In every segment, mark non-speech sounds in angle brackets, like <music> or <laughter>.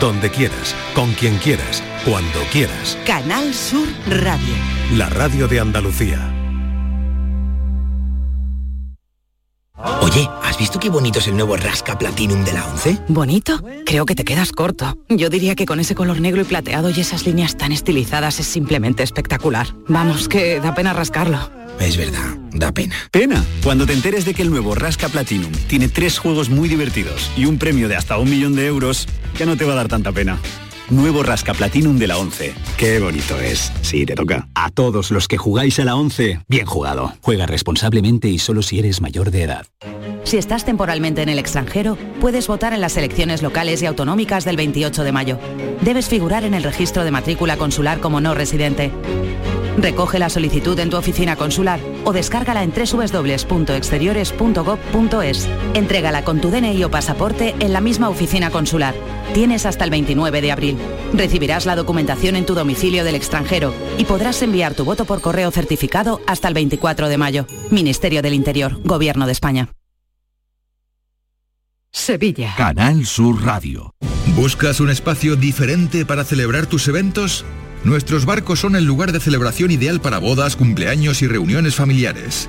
donde quieras, con quien quieras, cuando quieras. Canal Sur Radio. La radio de Andalucía. Oye, ¿has visto qué bonito es el nuevo Rasca Platinum de la 11? ¿Bonito? Creo que te quedas corto. Yo diría que con ese color negro y plateado y esas líneas tan estilizadas es simplemente espectacular. Vamos, que da pena rascarlo. Es verdad, da pena. Pena, cuando te enteres de que el nuevo Rasca Platinum tiene tres juegos muy divertidos y un premio de hasta un millón de euros, ya no te va a dar tanta pena. Nuevo Rasca Platinum de la 11. Qué bonito es. Sí, te toca. A todos los que jugáis a la 11, bien jugado. Juega responsablemente y solo si eres mayor de edad. Si estás temporalmente en el extranjero, puedes votar en las elecciones locales y autonómicas del 28 de mayo. Debes figurar en el registro de matrícula consular como no residente. Recoge la solicitud en tu oficina consular o descárgala en www.exteriores.gov.es. Entrégala con tu DNI o pasaporte en la misma oficina consular. Tienes hasta el 29 de abril. Recibirás la documentación en tu domicilio del extranjero y podrás enviar tu voto por correo certificado hasta el 24 de mayo. Ministerio del Interior, Gobierno de España. Sevilla. Canal Sur Radio. ¿Buscas un espacio diferente para celebrar tus eventos? Nuestros barcos son el lugar de celebración ideal para bodas, cumpleaños y reuniones familiares.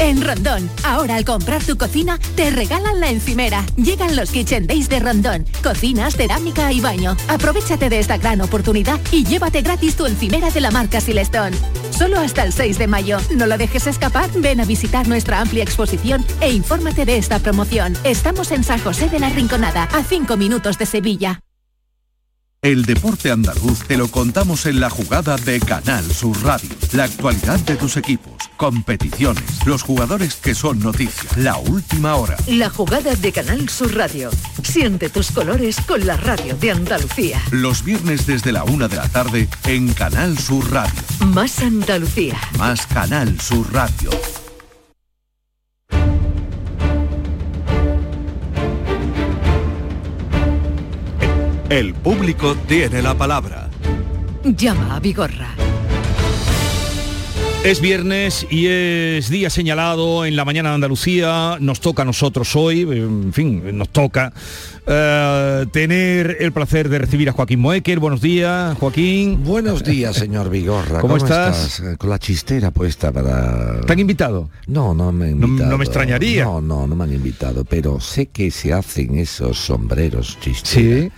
En Rondón, ahora al comprar tu cocina, te regalan la encimera. Llegan los Kitchen Days de Rondón. Cocinas, cerámica y baño. Aprovechate de esta gran oportunidad y llévate gratis tu encimera de la marca Silestone. Solo hasta el 6 de mayo. No lo dejes escapar, ven a visitar nuestra amplia exposición e infórmate de esta promoción. Estamos en San José de la Rinconada, a 5 minutos de Sevilla. El deporte andaluz te lo contamos en la jugada de Canal Sur Radio. La actualidad de tus equipos, competiciones, los jugadores que son noticia, la última hora. La jugada de Canal Sur Radio. Siente tus colores con la radio de Andalucía. Los viernes desde la una de la tarde en Canal Sur Radio. Más Andalucía. Más Canal Sur Radio. El público tiene la palabra. Llama a Vigorra. Es viernes y es día señalado en la mañana de Andalucía. Nos toca a nosotros hoy, en fin, nos toca eh, tener el placer de recibir a Joaquín Moecker. Buenos días, Joaquín. Buenos días, <laughs> señor Vigorra. ¿Cómo, estás? Eh, Con la chistera puesta para... ¿Te han invitado? No, no me han No- invitado. no me extrañaría. No, no, no me han invitado, pero sé que se hacen esos sombreros chistera Sí.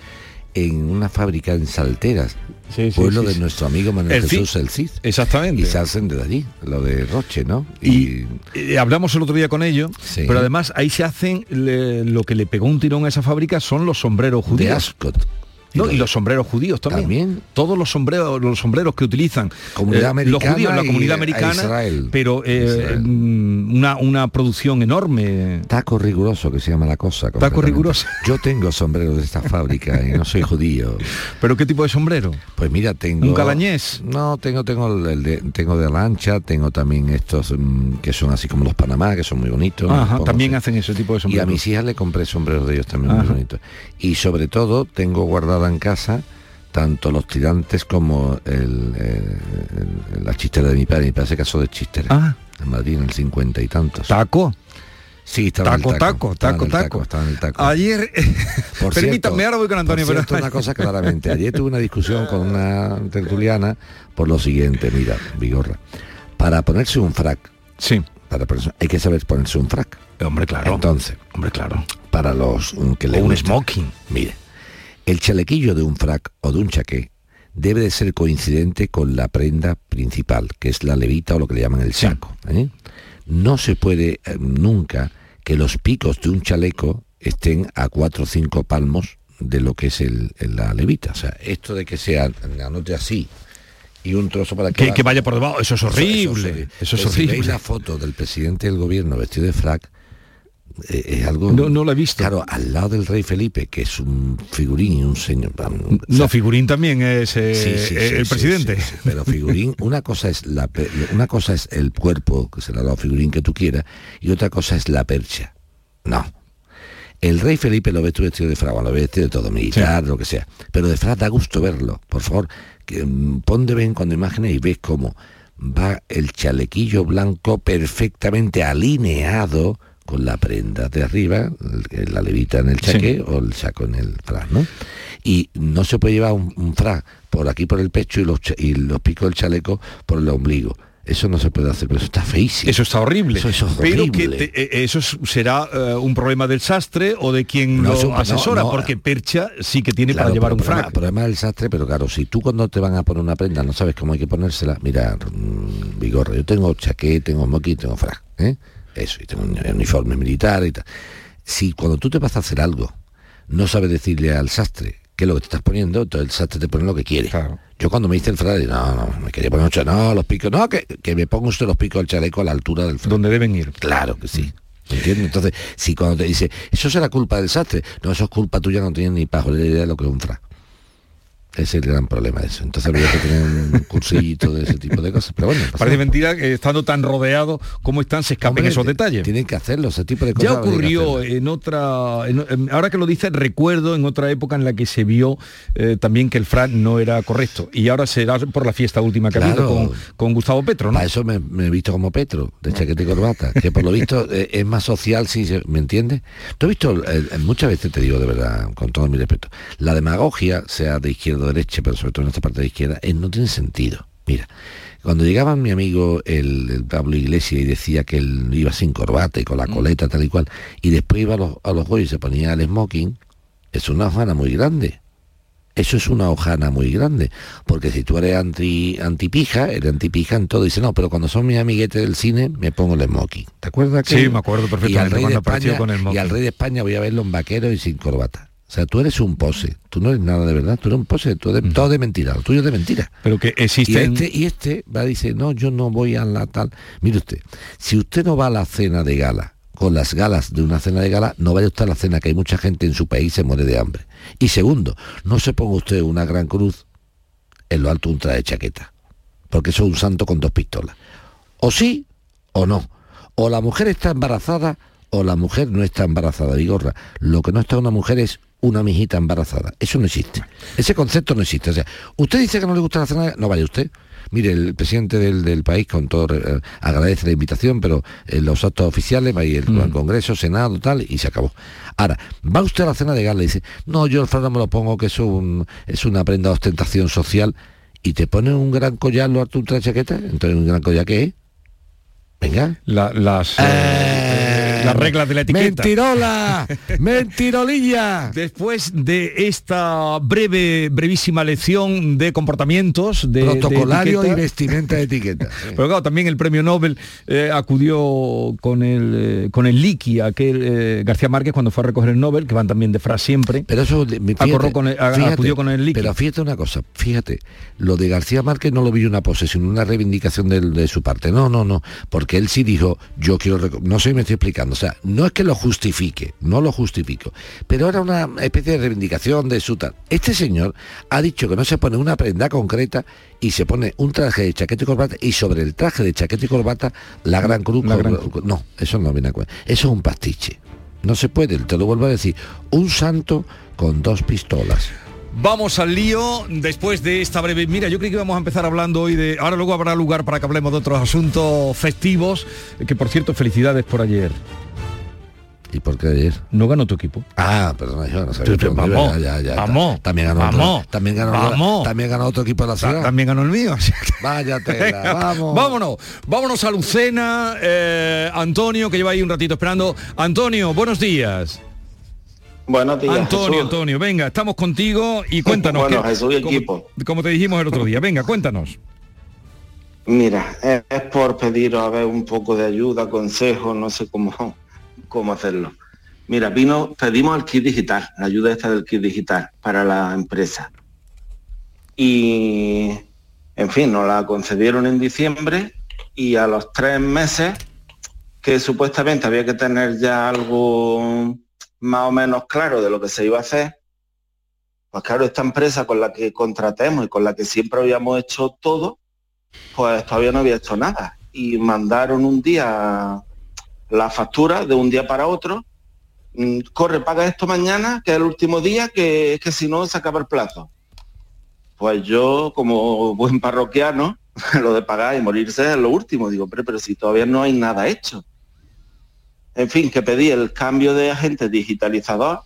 En una fábrica en Salteras. Sí, sí, pueblo sí, de nuestro amigo Manuel El Cid. Jesús el Cid. Exactamente. Y se hacen desde allí, lo de Roche, ¿no? Y eh, hablamos el otro día con ellos, pero además ahí se hacen le- lo que le pegó un tirón a esa fábrica son los sombreros de judíos. Ascot. No, y los sombreros judíos también. También. Todos los sombreros, los sombreros que utilizan Comunidad eh, los judíos, la comunidad americana, Israel. pero eh, Israel. mm, una, una producción enorme. Taco riguroso, que se llama la cosa. Taco riguroso. <laughs> Yo tengo sombreros de esta fábrica y no soy judío. ¿Pero qué tipo de sombrero? Pues mira, tengo... ¿Un calañés? No, tengo, tengo, el de, tengo de lancha, tengo también estos mm, que son así como los Panamá, que son muy bonitos. me Ajá, pongo también así. hacen ese tipo de Y a sombreros. mis hijas le compré sombreros de ellos también muy bonitos. Y sobre todo tengo en casa tanto los tirantes como el, eh, el- la chistera de mi padre. Mi padre se casó de chistera. Ah. En Madrid en el cincuenta y tantos. Taco. Sí, estaba en Taco, el taco, estaba en taco, el taco. estaba en el taco. Ayer, <laughs> Por permítame, cierto, ahora voy con Antonio, por pero cierto, una cosa claramente. <laughs> Ayer tuve una discusión con una tertuliana por lo siguiente, mira, Vigorra. Para ponerse un frac, sí, para ponerse- hay que saber ponerse un frac. hombre, claro. Entonces, hombre, claro. para los que le O un gusta, smoking. Mire, El chalequillo de un frac o de un chaqué debe de ser coincidente con la prenda principal, que es la levita o lo que le llaman el saco. ¿eh? No se puede eh, nunca que los picos de un chaleco estén a cuatro o cinco palmos de lo que es el, la levita. O sea, esto de que sea, anote así, y un trozo para Que, que vaya por debajo, eso es horrible. Eso, Eso es Pero Si veis horrible. la foto del presidente del gobierno vestido de frac, es algo... No, no lo he visto. Claro, al lado del rey Felipe, que es un figurín y un señor... No, Figurín también es eh, Sí, sí, sí, el presidente. pero figurín, una cosa es la una cosa es el cuerpo, que se le ha dado figurín que tú quieras, y otra cosa es la percha. No. El rey Felipe lo ves tú vestido de fragua, lo ves vestido de todo, militar, lo que sea. Pero de frac da gusto verlo. Por favor, que, mm, pon de vez en cuando imágenes y ves cómo va el chalequillo blanco perfectamente alineado con la prenda de arriba, el- la levita en el chaqué o el saco en el frac, ¿no? Y no se puede llevar un, un frac por aquí por el pecho y los, y los picos del chaleco por el ombligo. Eso no se puede hacer, pero eso está feísimo. Eso está horrible. Eso es Pero horrible. que te- eh, eso es- será eh, un problema del sastre o de quien No, lo eso- asesora, no, porque Percha sí que tiene Claro, para llevar pero un frac. problema del sastre, pero claro, si tú cuando te van a poner una prenda no sabes cómo hay que ponérsela, mira, mm, Vigorra, yo tengo chaqué, tengo moqui, tengo frac, ¿eh? Eso, y tengo un uniforme militar y tal. Si cuando tú te vas a hacer algo, no sabes decirle al sastre qué es lo que te estás poniendo, entonces el sastre te pone lo que quiere. Yo cuando me hice el frac, digo, no, no, me quería poner un cha- no, los picos, no, que, que me ponga usted los picos del chaleco a la altura del frac. Donde deben ir. Claro que sí. ¿Entiendes? Entonces, si cuando te dice, eso será culpa del sastre, no, eso es culpa tuya, no tienes ni pajolera idea de lo que es un frac. Es el gran problema de eso. Entonces habría que tener un cursillito de ese tipo de cosas. Pero bueno, Parece mentira que estando tan rodeado como están se escapen Hombre, esos detalles. Tienen que hacerlo, ese tipo de cosas. Ya ocurrió en otra, en- en- ahora que lo dices, recuerdo en otra época en la que se vio eh, también que el frac no era correcto. Y ahora será por la fiesta última que ha habido con, con Gustavo Petro, ¿no? Para eso me, me he visto como Petro, de chaqueta y corbata, que por lo visto eh, es más social, si se- ¿me entiendes? Tú has visto, eh, muchas veces te digo de verdad, con todo mi respeto, la demagogia, sea de izquierda o derecha, pero sobre todo en esta parte de izquierda, eh, no tiene sentido. Mira, cuando llegaba mi amigo el, el Pablo Iglesias y decía que él iba sin corbata y con la coleta tal y cual, y después iba a los, a los y se ponía el smoking, es una hojana muy grande. Eso es una hojana muy grande, porque si tú eres anti, antipija, eres antipija en todo, dice, no, pero cuando son mis amiguetes del cine, me pongo el smoking. ¿Te acuerdas? Sí, aquello? me acuerdo Y perfectamente al rey de España- con el Y al rey de España voy a verlo en vaquero y sin corbata. O sea, tú eres un pose, tú no eres nada de verdad, tú eres un pose, tú eres todo de mentira, lo tuyo es de mentira. Pero que Y existen... este, y este va a decir, no, yo no voy a la tal. Mire usted, si usted no va a la cena de gala, con las galas de una cena de gala, no vaya usted a la cena, que hay mucha gente en su país se muere de hambre. Y segundo, no se ponga usted una gran cruz en lo alto de un traje de chaqueta, porque eso es un santo con dos pistolas. O sí o no. O la mujer está embarazada o la mujer no está embarazada, Vigorra. Lo que no está una mujer es una mijita embarazada. Eso no existe. Ese concepto no existe. O sea, usted dice que no le gusta la cena, no vaya usted. Mire, el presidente del, del país, con todo, eh, agradece la invitación, pero en los actos oficiales va a ir el, Congreso, Senado, tal, y se acabó. Ahora, va usted a la cena de gala y dice, no, yo el frac no me lo pongo, que eso un- es una prenda de ostentación social, y te pone un gran collar, lo harto de chaqueta, entonces un gran collar, ¿qué es? Venga. La- las, eh, las reglas de la etiqueta. ¡Mentirola! <laughs> ¡Mentirolilla! Después de esta breve, brevísima lección de comportamientos, de, de Protocolario y vestimenta de etiqueta. <laughs> Pero claro, también el premio Nobel eh, acudió con el eh, con el Liqui, aquel eh, García Márquez cuando fue a recoger el Nobel, que van también de Fras siempre. Pero eso me- fíjate, con el- a- fíjate, acudió con el Liqui. Pero fíjate una cosa, fíjate, lo de García Márquez no lo vi una posesión, una reivindicación del- de, su parte. No, no, no, porque él sí dijo, yo quiero, reco-". no sé si me estoy explicando, o sea, no es que lo justifique, no lo justifico, pero era una especie de reivindicación de su tal. Este señor ha dicho que no se pone una prenda concreta y se pone un traje de chaqueta y corbata y sobre el traje de chaqueta y corbata la gran cruz. La gran no, eso no viene a cuenta. Eso es un pastiche. No se puede, te lo vuelvo a decir. Un santo con dos pistolas. Vamos al lío después de esta breve. Mira, yo creí que íbamos a empezar hablando hoy de. Ahora luego habrá lugar para que hablemos de otros asuntos festivos. Que por cierto, felicidades por ayer. ¿Y por qué ayer? No ganó tu equipo. Ah, perdona, yo no sabía. Pero, vamos, iba, ya, ya, ya. vamos, También ganó vamos, otro, también ganó, vamos. también ganó otro equipo de la ciudad. También ganó el mío. <laughs> Vaya tela, <laughs> vamos. Vámonos, vámonos a Lucena, eh, Antonio, que lleva ahí un ratito esperando. Antonio, buenos días. Buenos días. Antonio, Jesús. Antonio, venga, estamos contigo y <laughs> cuéntanos. Bueno, ¿qué- Jesús y como- equipo. Como, te dijimos el otro día, venga, cuéntanos. Mira, es, es por pediros a ver un poco de ayuda, consejo, no sé cómo, cómo hacerlo. Mira, vino, pedimos el kit digital, la ayuda esta del kit digital para la empresa. Y, en fin, nos la concedieron en diciembre y a los tres meses, que supuestamente había que tener ya algo más o menos claro de lo que se iba a hacer, pues claro, esta empresa con la que contratemos y con la que siempre habíamos hecho todo, pues todavía no había hecho nada. Y mandaron un día la factura de un día para otro. mm, Corre, paga esto mañana, que es el último día, que es que si no se acaba el plazo. Pues yo, como buen parroquiano, <laughs> lo de pagar y morirse es lo último. Digo, pero, pero si todavía no hay nada hecho. En fin, que pedí el cambio de agente digitalizador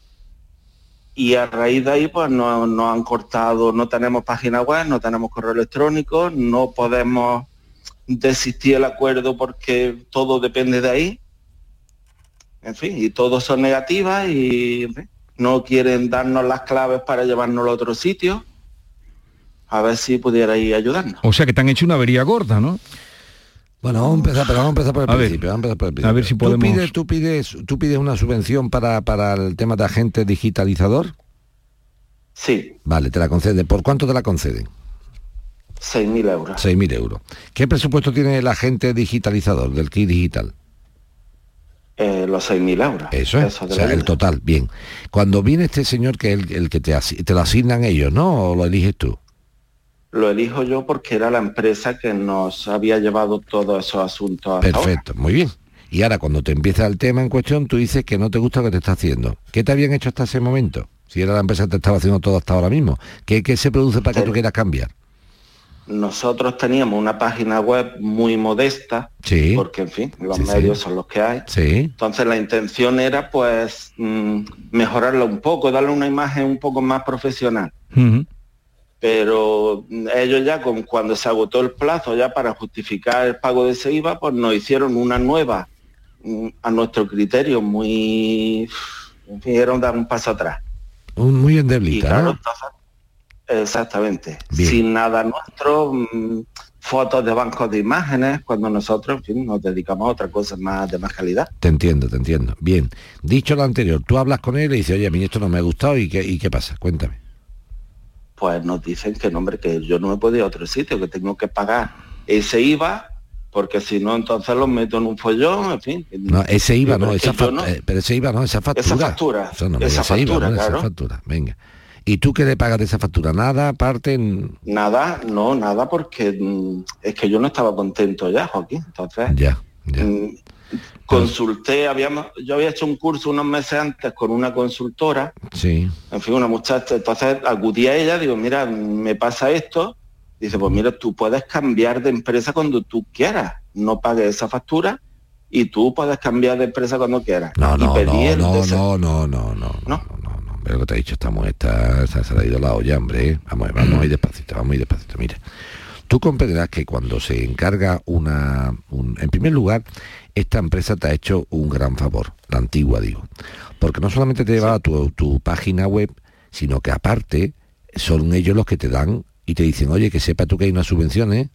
y a raíz de ahí pues nos, nos han cortado, no tenemos página web, no tenemos correo electrónico, no podemos desistir el acuerdo porque todo depende de ahí. En fin, y todos son negativas y no quieren darnos las claves para llevarnos a otro sitio. A ver si pudierais ayudarnos. O sea que te han hecho una avería gorda, ¿no? Bueno, vamos a empezar, pero vamos a empezar por el A ver, principio. vamos a, empezar por el a principio. ver si ¿Tú podemos- pides, tú, pides, ¿Tú pides una subvención para, para el tema de agente digitalizador? Sí, Vale, te la conceden. ¿Por cuánto te la conceden? 6.000 euros. 6.000 euros. ¿Qué presupuesto tiene el agente digitalizador del kit digital? Eh, los 6.000 euros. Eso es, Eso o sea, el total, bien. Cuando viene este señor que es el, el que te, te lo asignan ellos, ¿no? ¿O lo eliges tú? Lo elijo yo porque era la empresa que nos había llevado todos esos asuntos hasta ahora. Perfecto, muy bien. Y ahora cuando te empieza el tema en cuestión, tú dices que no te gusta lo que te está haciendo. ¿Qué te habían hecho hasta ese momento? Si era la empresa que te estaba haciendo todo hasta ahora mismo. ¿Qué, qué se produce para que tú quieras cambiar? Nosotros teníamos una página web muy modesta, Sí. porque en fin, los Sí, sí. medios son los que hay. Sí. Entonces la intención era pues mm, mejorarla un poco, darle una imagen un poco más profesional. Pero ellos ya con cuando se agotó el plazo ya para justificar el pago de ese IVA, pues nos hicieron una nueva mm, a nuestro criterio muy en fin, era un dar un paso atrás. Un, muy Y endeblita, claro, ¿no? entonces, exactamente. Bien. Sin nada nuestro, mm, fotos de bancos de imágenes, cuando nosotros, en fin, nos dedicamos a otra cosa más de más calidad. Te entiendo, te entiendo. Bien. Dicho lo anterior, tú hablas con él y dices, oye, a mí esto no me ha gustado y qué, y qué pasa. Cuéntame. Pues nos dicen que no, hombre, que yo no me puedo ir a otro sitio, que tengo que pagar ese IVA, porque si no, entonces los meto en un follón, en fin. No, ese IVA Pero no, esa no. eh, pero ese IVA no, esa factura. factura, Eso no esa IVA, factura, no, claro. esa factura. Venga. ¿Y tú qué le pagas de esa factura? Nada, aparte en... Nada, no, nada, porque mm, es que yo no estaba contento ya, Joaquín. Entonces, Ya, ya. Consulté, habíamos, yo había hecho un curso unos meses antes con una consultora, Sí. en fin, una muchacha, entonces acudí a ella, digo, mira, me pasa esto, dice, pues mira, tú puedes cambiar de empresa cuando tú quieras, no pagues esa factura y tú puedes cambiar de empresa cuando quieras. No, y no, pedí no, no, no, no, no, no, no, no, no, no. Pero que te he dicho, estamos, está, se, se le ha ido la olla, hombre. Vamos, vamos a ir despacito, vamos a ir despacito. Mira, tú comprenderás que cuando se encarga una... un- en primer lugar, esta empresa te ha hecho un gran favor, la antigua digo. Porque no solamente te lleva a tu, tu página web, sino que aparte son ellos los que te dan y te dicen, oye, que sepa tú que hay unas subvenciones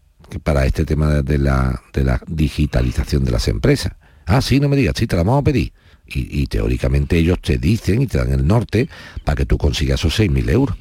para este tema de- de la, de la digitalización de las empresas. Ah, sí, no me digas, sí, te la vamos a pedir. Y, y teóricamente ellos te dicen y te dan el norte para que tú consigas esos 6.000 euros.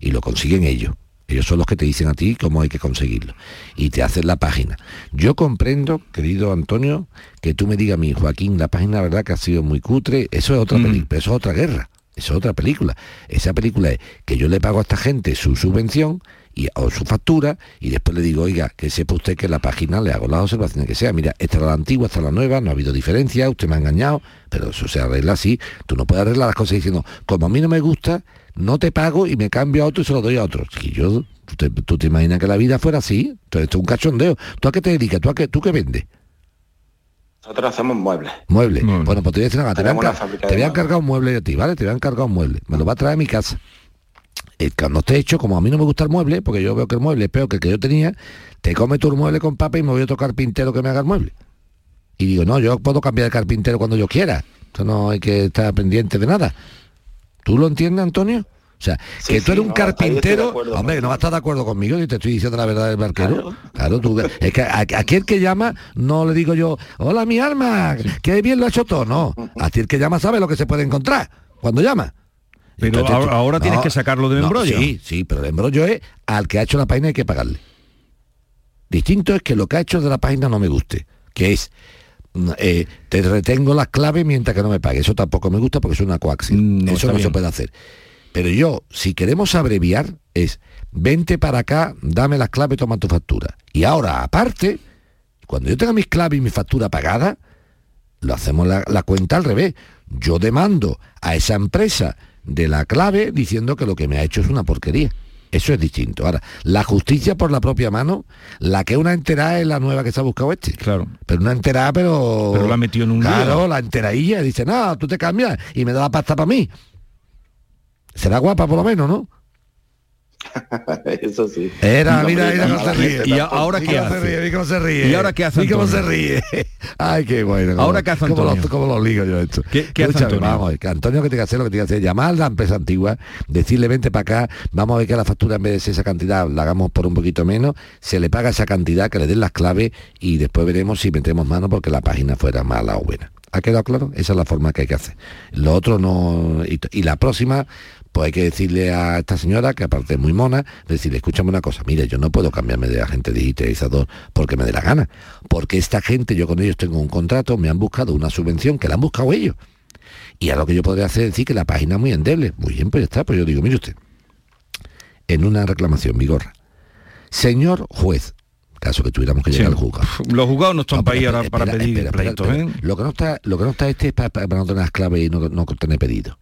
Y lo consiguen ellos. Ellos son los que te dicen a ti cómo hay que conseguirlo. Y te hacen la página. Yo comprendo, querido Antonio, que tú me digas a mí, Joaquín, la página la verdad que ha sido muy cutre. Eso es otra película, eso es otra guerra. Eso es otra película. Esa película es que yo le pago a esta gente su subvención y, o su factura y después le digo, oiga, que sepa usted que la página le hago las observaciones que sea. Mira, esta es la antigua, esta es la nueva, no ha habido diferencia, usted me ha engañado, pero eso se arregla así. Tú no puedes arreglar las cosas diciendo, como a mí no me gusta, no te pago y me cambio a otro y se lo doy a otro. Si yo, ¿tú te, tú te imaginas que la vida fuera así? Entonces esto es un cachondeo. ¿Tú a qué te dedicas? ¿Tú a qué, tú qué vendes? Nosotros hacemos muebles. Muebles. Bueno, pues te voy a decir cosa, te voy a te voy a encargar un mueble a ti, ¿vale? Te voy a encargar un mueble. Me lo va a traer a mi casa. Eh, cuando esté hecho, como a mí no me gusta el mueble, porque yo veo que el mueble es peor que el que yo tenía, te come tu mueble con papa y me voy a tocar carpintero que me haga el mueble. Y digo, no, yo puedo cambiar de carpintero cuando yo quiera. Esto no hay que estar pendiente de nada. ¿Tú lo entiendes, Antonio? O sea, Sí, que tú sí, eres un no, carpintero, acuerdo hombre, no vas a estar de acuerdo conmigo y te estoy diciendo la verdad del barquero. Claro, tú, es que a, aquel que llama, no le digo yo, hola mi alma, que bien lo ha hecho todo, no. A ti el que llama sabe lo que se puede encontrar cuando llama. Pero Entonces, ahora, tienes que sacarlo del no, embrollo. Sí, sí, pero el embrollo es al que ha hecho la página hay que pagarle. Distinto es que lo que ha hecho de la página no me guste, que es eh, te retengo las claves mientras que no me pague. Eso tampoco me gusta porque es una coacción. Mm, no, Eso no se puede hacer. Pero yo, si queremos abreviar, es vente para acá, dame las claves, toma tu factura. Y ahora, aparte, cuando yo tenga mis claves y mi factura pagada, lo hacemos la, la cuenta al revés. Yo demando a esa empresa de la clave diciendo que lo que me ha hecho es una porquería. Eso es distinto. Ahora, la justicia por la propia mano, la que una enterada es la nueva que se ha buscado este. Claro. Pero una enterada, pero... Pero la ha metido en un Claro, lío. la enteradilla. Dice, no, tú te cambias y me da la pasta para mí. Será guapa por lo menos, ¿no? <laughs> Eso sí. Era, No, mira, mira no, cómo se ríe. ¿Y ahora qué hace? cómo se ríe. ¿Y ahora qué hace Mira cómo se ríe. Ay, qué bueno. cómo- ¿Ahora qué hace cómo lo- Antonio? Cómo lo ligo yo esto. ¿Qué- qué hace Antonio? Vamos Antonio que tiene que hacer lo que tiene que hacer, llamar a la empresa antigua, decirle vente para acá, vamos a ver que la factura en vez de ser esa cantidad la hagamos por un poquito menos, se le paga esa cantidad, que le den las claves y después veremos si metemos mano porque la página fuera mala o buena. ¿Ha quedado claro? Esa es la forma que hay que hacer. Lo otro no... Y, y la próxima, pues hay que decirle a esta señora, que aparte es muy mona, decirle, escúchame una cosa, mire, yo no puedo cambiarme de agente digitalizador porque me dé la gana. Porque esta gente, yo con ellos tengo un contrato, me han buscado una subvención que la han buscado ellos. Y a lo que yo podría hacer es decir que la página es muy endeble. Muy bien, pues ya está. Pues yo digo, mire usted, en una reclamación, Vigorra, señor juez, caso que tuviéramos que Sí. llegar al juzgado. Los juzgados no están No, para ir ahora para pedir espera, espera, pleitos, espera. ¿eh? Lo que no está, lo que no está este es para, para no tener las claves y no, no tener pedido.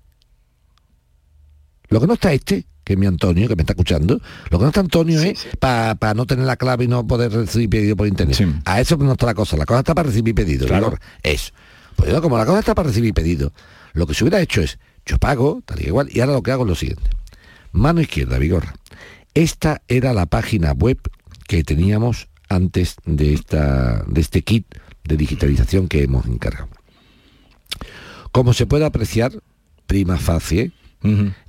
Lo que no está este, que es mi Antonio, que me está escuchando, lo que no está Antonio es para no tener la clave y no poder recibir pedido por internet. Sí. A eso no está la cosa, la cosa está para recibir pedido. Claro. Eso. Pues yo, como la cosa está para recibir pedido, lo que se hubiera hecho es, yo pago, tal y igual, y ahora lo que hago es lo siguiente. Mano izquierda, Vigorra. Esta era la página web que teníamos antes de, esta, de este kit de digitalización que hemos encargado. Como se puede apreciar, prima facie,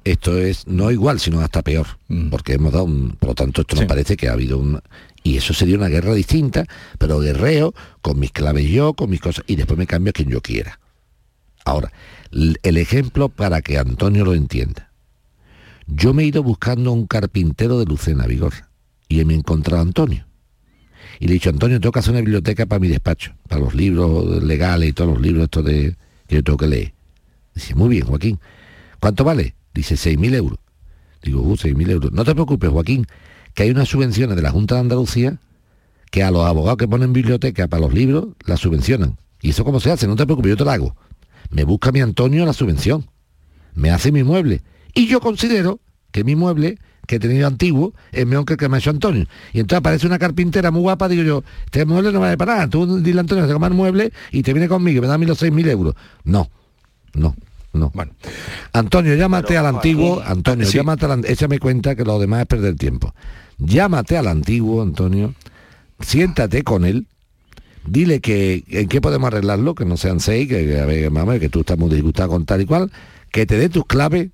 Esto es no igual, sino hasta peor, porque hemos dado un, por lo tanto esto Sí. nos parece que ha habido un y eso sería una guerra distinta, pero guerreo con mis claves yo, con mis cosas y después me cambio a quien yo quiera. Ahora, el ejemplo para que Antonio lo entienda. Yo me he ido buscando un carpintero de Lucena, Vigorra, y me he encontrado a Antonio. Y le he dicho, Antonio, tengo que hacer una biblioteca para mi despacho, para los libros legales y todos los libros estos de, que yo tengo que leer. Dice, muy bien, Joaquín. ¿Cuánto vale? Dice, 6.000 euros. Digo, uh, 6.000 euros. No te preocupes, Joaquín, que hay unas subvenciones de la Junta de Andalucía que a los abogados que ponen biblioteca para los libros las subvencionan. ¿Y eso cómo se hace? No te preocupes, yo te lo hago. Me busca mi Antonio la subvención. Me hace mi mueble. Y yo considero que mi mueble que he tenido antiguo es mejor que el que me ha hecho Antonio. Y entonces aparece una carpintera muy guapa, digo yo, este mueble no vale para nada. Tú dile a Antonio te el mueble y te viene conmigo y me da a mí los 6.000 euros. No, no, no. Bueno. Antonio, llámate al antiguo, Antonio, Sí. llámate al, échame cuenta que lo demás es perder tiempo. Llámate al antiguo, Antonio, siéntate con él, dile que en qué podemos arreglarlo, que no sean seis, que, que, a ver, mamá, que tú estás muy disgustado con tal y cual, que te dé tus claves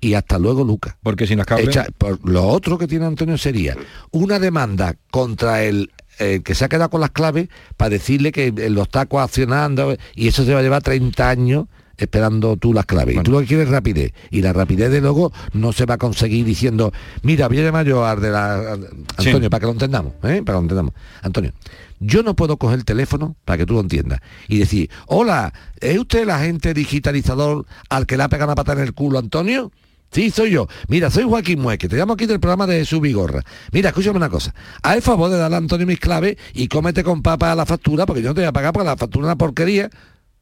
y hasta luego, Lucas. Porque claves... Echa- por- lo otro que tiene Antonio sería una demanda contra el, el que se ha quedado con las claves para decirle que él lo está coaccionando y eso se va a llevar 30 años esperando tú las claves. Y tú lo que quieres es rapidez. Y la rapidez de luego no se va a conseguir diciendo, mira, voy a llamar yo al de la... Antonio, Sí. para que lo entendamos, ¿eh? Para que lo entendamos. Antonio, yo no puedo coger el teléfono, para que tú lo entiendas, y decir, hola, ¿es usted el agente digitalizador al que le ha pegado una pata en el culo, Antonio? Sí, soy yo. Mira, soy Joaquín Mueque, te llamo aquí del programa de Jesús Vigorra. Mira, escúchame una cosa. Haz el favor de darle a Antonio mis claves y cómete con papa la factura, porque yo no te voy a pagar porque la factura es una porquería.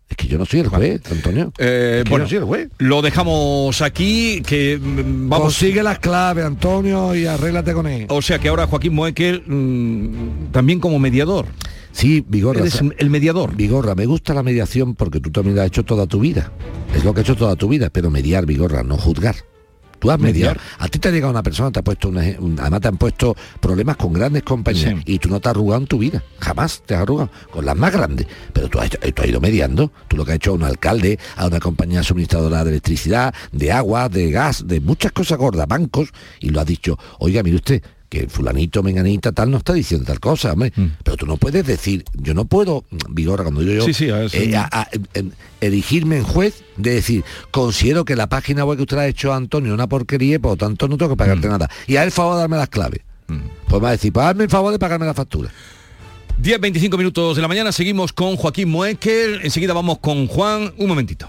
Es que yo no soy el juez, Antonio. Eh, Es que bueno, yo no soy el juez. lo dejamos aquí, que mm, vamos... Consigue las claves, Antonio, y arréglate con él. O sea que ahora Joaquín Moekel mm, también como mediador. Sí, Vigorra. Eres el mediador. Vigorra, me gusta la mediación porque tú también la has hecho toda tu vida. Es lo que has hecho toda tu vida, pero mediar, Vigorra, no juzgar. Tú has mediado. A ti te ha llegado una persona, te ha puesto una, un- además te han puesto problemas con grandes compañías Sí. y tú no te has arrugado en tu vida. Jamás te has arrugado con las más grandes. Pero tú has, tú has ido mediando. Tú lo que has hecho a un alcalde, a una compañía suministradora de electricidad, de agua, de gas, de muchas cosas gordas, bancos, y lo has dicho, oiga, mire usted, que fulanito, menganita, tal, no está diciendo tal cosa, hombre. Pero tú no puedes decir, yo no puedo, Vigorra, cuando digo yo, Mm. Sí, sí, a ver, sí. eh, a- a- en- erigirme en juez de decir, considero que la página web que usted ha hecho Antonio una porquería y por lo tanto no tengo que Mm. pagarte nada. Y a él favor de darme las claves. Pues va a decir, pagarme el favor de pagarme la factura. 10, 25 minutos de la mañana, seguimos con Joaquín Moekel, enseguida vamos con Juan, un momentito.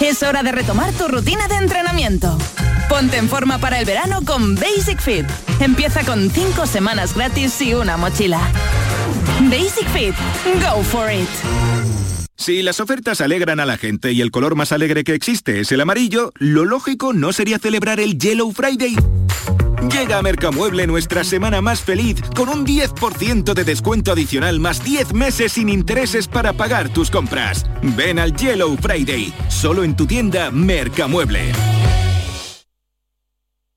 Es hora de retomar tu rutina de entrenamiento. Ponte en forma para el verano con Basic Fit. Empieza con 5 semanas gratis y una mochila. Basic Fit. Go for it. Si las ofertas alegran a la gente y el color más alegre que existe es el amarillo, lo lógico no sería celebrar el Yellow Friday. Llega a Mercamueble nuestra semana más feliz con un 10% de descuento adicional más 10 meses sin intereses para pagar tus compras. Ven al Yellow Friday, solo en tu tienda Mercamueble.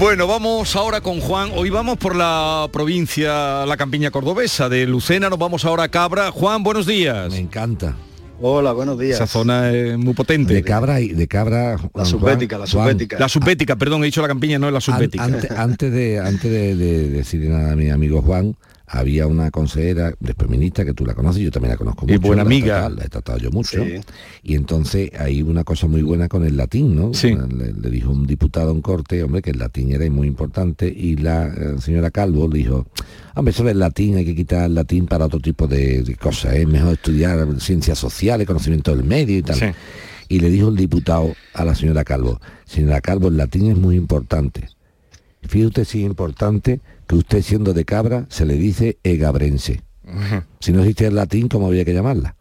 Bueno, vamos ahora con Juan. Hoy vamos por la provincia, la campiña cordobesa de Lucena. Nos vamos ahora a Cabra. Juan, buenos días. Me encanta. Hola, buenos días. Esa zona es muy potente. De cabra y de cabra. La subbética, la subbética. La subbética, perdón, he dicho la campiña, no es la subbética. Antes, antes de antes de, de decir nada a mi amigo Juan, había una consejera de feminista que tú la conoces, yo también la conozco Y mucho. buena la he amiga. tratado- la he tratado yo mucho. Sí. Y entonces hay una cosa muy buena con el latín, ¿no? Sí. Le, le dijo un diputado en corte, hombre, que el latín era muy importante, y la eh, señora Calvo le dijo, hombre, eso del latín hay que quitar el latín para otro tipo de, de cosas, es mejor estudiar ciencias sociales, conocimiento del medio y tal. Sí. Y le dijo el diputado a la señora Calvo, señora Calvo, el latín es muy importante. Fíjate si es importante que usted siendo de cabra se le dice egabrense. Si no existe el latín, ¿cómo había que llamarla?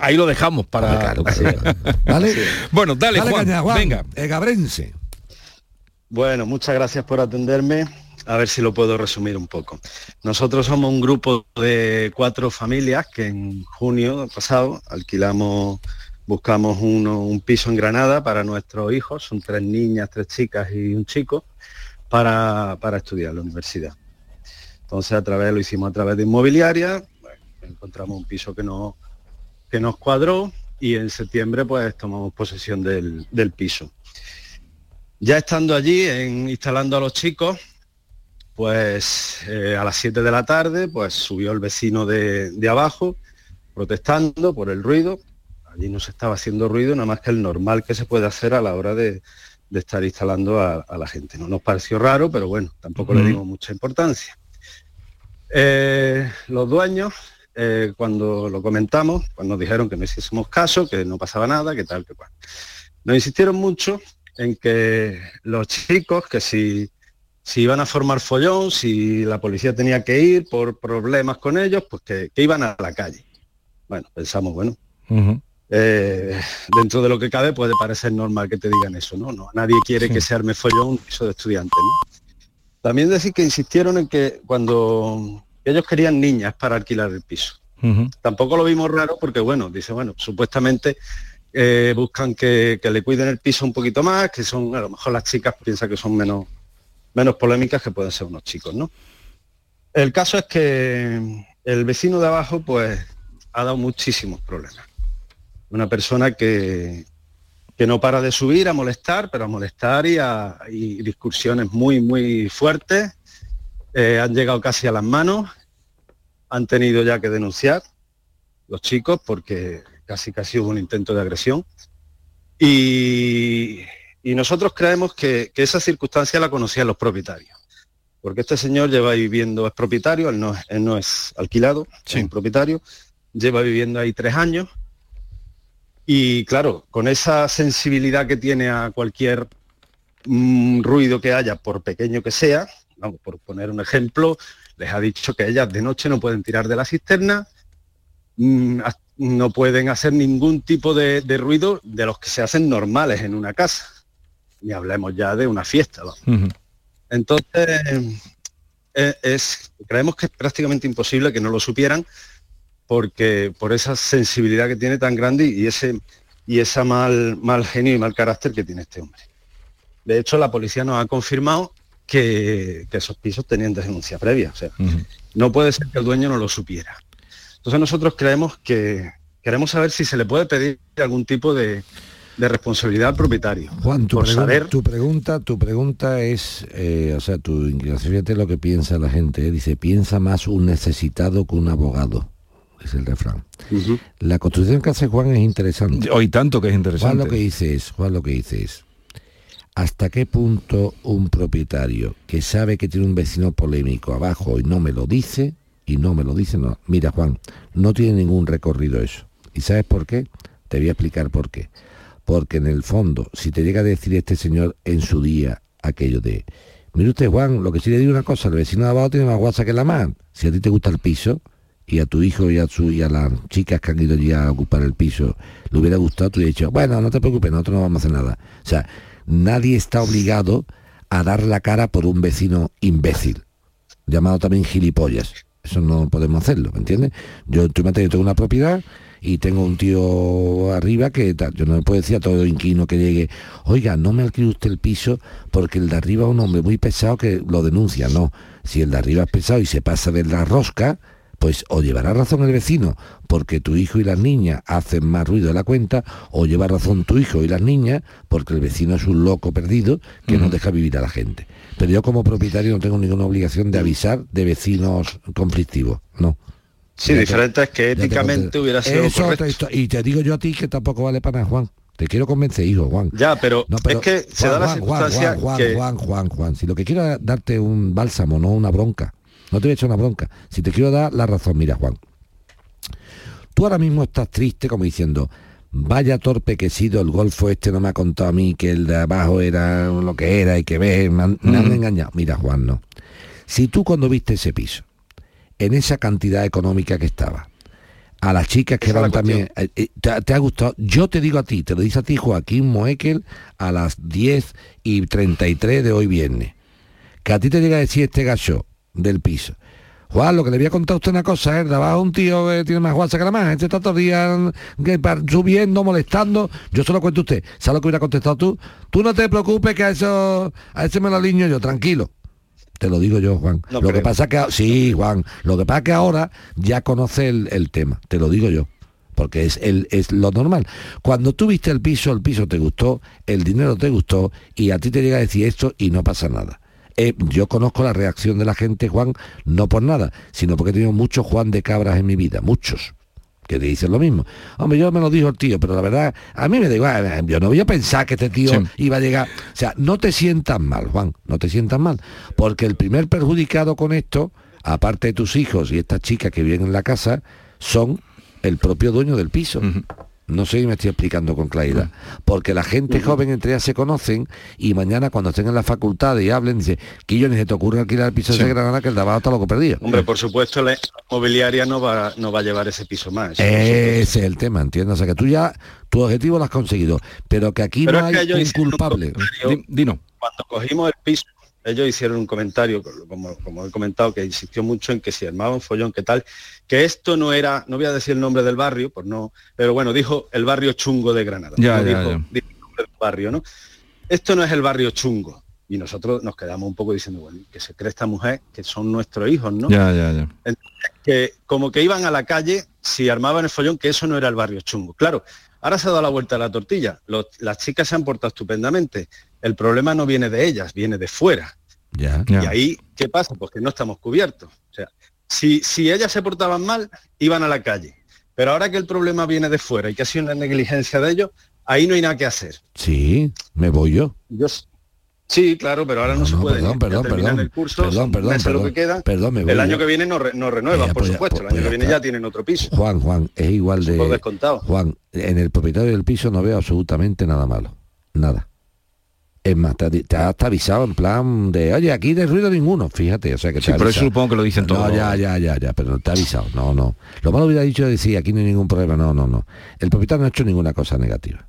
Ahí lo dejamos para... Claro, claro, <laughs> claro. ¿Vale? Bueno, dale, Juan, caña, Juan. venga. Egabrense. Bueno, muchas gracias por atenderme. A ver si lo puedo resumir un poco. Nosotros somos un grupo de cuatro familias que en junio pasado alquilamos, buscamos uno, un piso en Granada para nuestros hijos, son tres niñas, tres chicas y un chico, para, para estudiar la universidad. Entonces a través, lo hicimos a través de inmobiliaria, encontramos un piso que, no, que nos cuadró y en septiembre pues tomamos posesión del, del piso. Ya estando allí, en- instalando a los chicos, pues eh, a las 7 de la tarde, pues subió el vecino de, de abajo protestando por el ruido. Allí no se estaba haciendo ruido, nada más que el normal que se puede hacer a la hora de, de estar instalando a, a la gente. No nos pareció raro, pero bueno, tampoco le dimos mucha importancia. Eh, los dueños, eh, cuando lo comentamos, pues nos dijeron que no hiciésemos caso, que no pasaba nada, que tal, que cual. Nos insistieron mucho en que los chicos, que si, si iban a formar follón, si la policía tenía que ir por problemas con ellos, pues que, que iban a la calle. Bueno, pensamos, bueno, eh, dentro de lo que cabe puede parecer normal que te digan eso, ¿no? no nadie quiere Sí. que se arme follón un piso de estudiantes, ¿no? También decir que insistieron en que cuando ellos querían niñas para alquilar el piso. Tampoco lo vimos raro porque, bueno, dice, bueno, supuestamente eh, buscan que, que le cuiden el piso un poquito más, que son, a lo mejor las chicas piensan que son menos, menos polémicas que pueden ser unos chicos, ¿no? El caso es que el vecino de abajo, pues, ha dado muchísimos problemas. Una persona que, que no para de subir a molestar, pero a molestar y a y discusiones muy, muy fuertes. Eh, han llegado casi a las manos, han tenido ya que denunciar los chicos porque casi casi hubo un intento de agresión. Y, y nosotros creemos que, que esa circunstancia la conocían los propietarios. Porque este señor lleva viviendo, es propietario, él no, él no es alquilado, es un propietario, lleva viviendo ahí tres años y claro, con esa sensibilidad que tiene a cualquier mm, ruido que haya, por pequeño que sea, vamos, por poner un ejemplo, les ha dicho que ellas de noche no pueden tirar de la cisterna, mm, no pueden hacer ningún tipo de, de ruido de los que se hacen normales en una casa. Ni hablemos ya de una fiesta. vamos. Entonces, eh, es, creemos que es prácticamente imposible que no lo supieran porque por esa sensibilidad que tiene tan grande y ese y esa mal, mal genio y mal carácter que tiene este hombre. De hecho, la policía nos ha confirmado que, que esos pisos tenían denuncia previa. O sea, no puede ser que el dueño no lo supiera. Entonces nosotros creemos que queremos saber si se le puede pedir algún tipo de, de responsabilidad al propietario. Juan, tu, pregun- saber tu pregunta, tu pregunta es, eh, o sea, tu inclinación, fíjate lo que piensa la gente, eh, dice, piensa más un necesitado que un abogado, es el refrán. La construcción que hace Juan es interesante. Hoy tanto que es Juan interesante. lo que dice es, Juan lo que dice es, ¿hasta qué punto un propietario que sabe que tiene un vecino polémico abajo y no me lo dice, y no me lo dice, no, mira Juan, no tiene ningún recorrido eso. ¿Y sabes por qué? Te voy a explicar por qué. Porque en el fondo, si te llega a decir este señor en su día aquello de, mire usted Juan, lo que sí le digo una cosa, el vecino de abajo tiene más guasa que la mar. Si a ti te gusta el piso, y a tu hijo y a, su, y a las chicas que han ido ya a ocupar el piso le hubiera gustado, tú hubieras dicho, bueno, no te preocupes, nosotros no vamos a hacer nada. O sea, nadie está obligado a dar la cara por un vecino imbécil, llamado también gilipollas. Eso no podemos hacerlo, ¿me entiendes? Yo, tú yo tengo una propiedad y tengo un tío arriba que yo no le puedo decir a todo inquilino que llegue, oiga, no me alquile usted el piso porque el de arriba es un hombre muy pesado que lo denuncia, no. Si el de arriba es pesado y se pasa de la rosca, pues o llevará razón el vecino porque tu hijo y las niñas hacen más ruido de la cuenta, o lleva razón tu hijo y las niñas porque el vecino es un loco perdido que no deja vivir a la gente. Pero yo como propietario no tengo ninguna obligación de avisar de vecinos conflictivos, no. Sí, diferente es que éticamente hubiera sido Es otra correcto. Y te digo yo a ti que tampoco vale para nada, Juan. Te quiero convencer, hijo, Juan. Ya, pero, No, pero- es que se Juan, da la Juan, Juan, circunstancia Juan, Juan, que... Juan, Juan, Juan, Si lo que quiero es darte un bálsamo, no una bronca. No te voy a echar una bronca. Si te quiero dar la razón, mira, Juan. Tú ahora mismo estás triste como diciendo, vaya torpe que he sido, el golfo este no me ha contado a mí que el de abajo era lo que era y que ver, me han, me han engañado. Mira, Juan, no. Si tú cuando viste ese piso, en esa cantidad económica que estaba, a las chicas que Esa es van también, eh, eh, te, te ha gustado, yo te digo a ti, te lo dice a ti Joaquín Moekel a las 10 y 33 de hoy viernes, que a ti te llega a decir este gacho del piso, Juan, lo que le voy a contar a usted una cosa, ¿eh? De abajo un tío que tiene más guasa que la más, este está todo el día subiendo, molestando, yo se lo cuento a usted, ¿sabes lo que hubiera contestado tú? Tú no te preocupes que a eso, a ese me lo aliño yo, tranquilo. Te lo digo yo, Juan. No lo que pasa que sí, Juan, lo que pasa que ahora ya conoce el, el tema, te lo digo yo. Porque es, el, es lo normal. Cuando tú viste el piso, el piso te gustó, el dinero te gustó y a ti te llega a decir esto y no pasa nada. Eh, yo conozco la reacción de la gente, Juan, no por nada, sino porque he tenido muchos Juan de Cabras en mi vida, muchos. que te dicen lo mismo. Hombre, yo me lo dijo el tío, pero la verdad, a mí me da igual, eh, yo no voy a pensar que este tío Sí. iba a llegar. O sea, no te sientas mal, Juan, no te sientas mal, porque el primer perjudicado con esto, aparte de tus hijos y estas chicas que viven en la casa, son el propio dueño del piso. No sé si me estoy explicando con claridad. Porque la gente joven entre ellas se conocen y mañana cuando estén en la facultad y hablen, dice, que yo ni se te ocurre alquilar el piso Sí. de Granada que el de abajo está loco perdido. Hombre, por supuesto, la mobiliaria no va, no va a llevar ese piso más. Ese es el tema, ¿entiendes? O sea que tú ya, tu objetivo lo has conseguido, pero que aquí Pero no hay un culpable. comentario. Cuando cogimos el piso, ellos hicieron un comentario, como, como he comentado, que insistió mucho en que si armaba un follón, que tal, que esto no era, no voy a decir el nombre del barrio, por no, pero bueno, dijo el barrio chungo de Granada. Ya, no ya, dijo, ya. dijo el nombre del barrio, ¿no? Esto no es el barrio chungo. Y nosotros nos quedamos un poco diciendo, bueno, que se cree esta mujer, que son nuestros hijos, ¿no? Ya, ya, ya. Entonces, que como que iban a la calle si armaban el follón, que eso no era el barrio chungo. Claro, ahora se ha dado la vuelta a la tortilla. Los- las chicas se han portado estupendamente. El problema no viene de ellas, viene de fuera. Ya. Y ahí, ¿qué pasa? Pues que no estamos cubiertos. O sea, si, si ellas se portaban mal, iban a la calle. Pero ahora que el problema viene de fuera y que ha sido una negligencia de ellos, ahí no hay nada que hacer. Sí, me voy yo. Yo sí, claro, pero ahora no, se no, puede. perdón, perdón, perdón. el curso, Perdón, perdón, lo perdón. que queda. Perdón, me voy el año yo. que viene no, re- no renuevan, Ya, por pues ya, supuesto. pues- el año pues que ya viene ya tienen otro piso. Juan, Juan, es igual por de... descontado. Juan, en el propietario del piso no veo absolutamente nada malo. Nada. Es más, te, te ha hasta avisado en plan de, oye, aquí de ruido ninguno, fíjate, o sea que te Sí, pero eso supongo que lo dicen No, todos. ya, ya, ya, ya, pero te ha avisado, no, no. Lo malo hubiera dicho de decir, aquí no hay ningún problema, no, no, no. El propietario no ha hecho ninguna cosa negativa.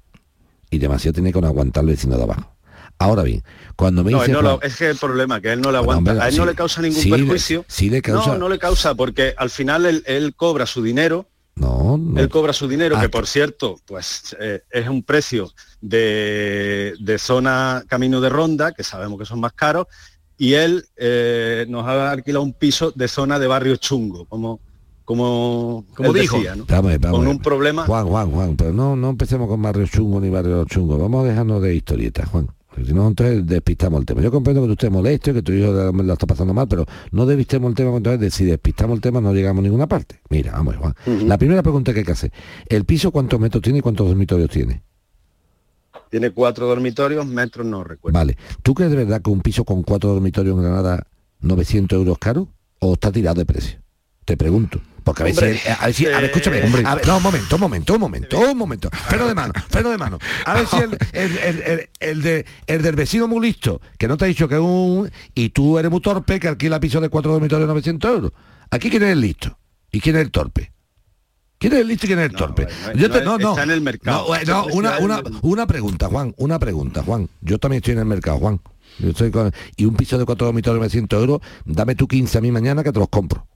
Y demasiado tiene que no aguantar el vecino de abajo. Ahora bien, cuando me No, dice... no lo- es que el problema que él no le Bueno, aguanta, hombre, a él no le causa ningún sí le- perjuicio. sí le causa- No, no le causa, porque al final él, él cobra su dinero, no, no. él cobra su dinero, que Ah. por cierto, pues eh, es un precio de, de zona camino de ronda, que sabemos que son más caros, y él eh, nos ha alquilado un piso de zona de barrio chungo, como como, Como dijo. decía, con un problema. Juan, Juan, Juan, pero no, no empecemos con barrio chungo ni barrio chungo. Vamos a dejarnos de historietas, Juan. Si no, entonces despistamos el tema. Yo comprendo que tú estés molesto y que tu hijo lo está pasando mal, pero no despistemos el tema, entonces si despistamos el tema no llegamos a ninguna parte. Mira, vamos, Juan. La primera pregunta que hay que hacer. ¿El piso cuántos metros tiene y cuántos dormitorios tiene? Tiene cuatro dormitorios, metros no recuerdo. Vale. ¿Tú crees de verdad que un piso con cuatro dormitorios en Granada 900 euros caro? ¿O está tirado de precio? Te pregunto. Porque a ver, Hombre, si, a ver si, a ver, eh, escúchame, hombre. a ver, no, un momento, un momento, un momento, un momento, freno de mano, freno de mano. A ver si el, el, el- el- el de, el del vecino muy listo, que no te ha dicho que es un... y tú eres muy torpe, que alquila piso de cuatro dormitorios 900 euros. Aquí quién es el listo y quién es el torpe. ¿Quién es el listo y quién es el torpe? no, Yo te- no, está en el mercado. No, eh, no, una, una, una pregunta, Juan, una pregunta, Juan. Yo también estoy en el mercado, Juan. Yo estoy con- y un piso de cuatro dormitorios 900 euros, dame tú 15 a mí mañana que te los compro.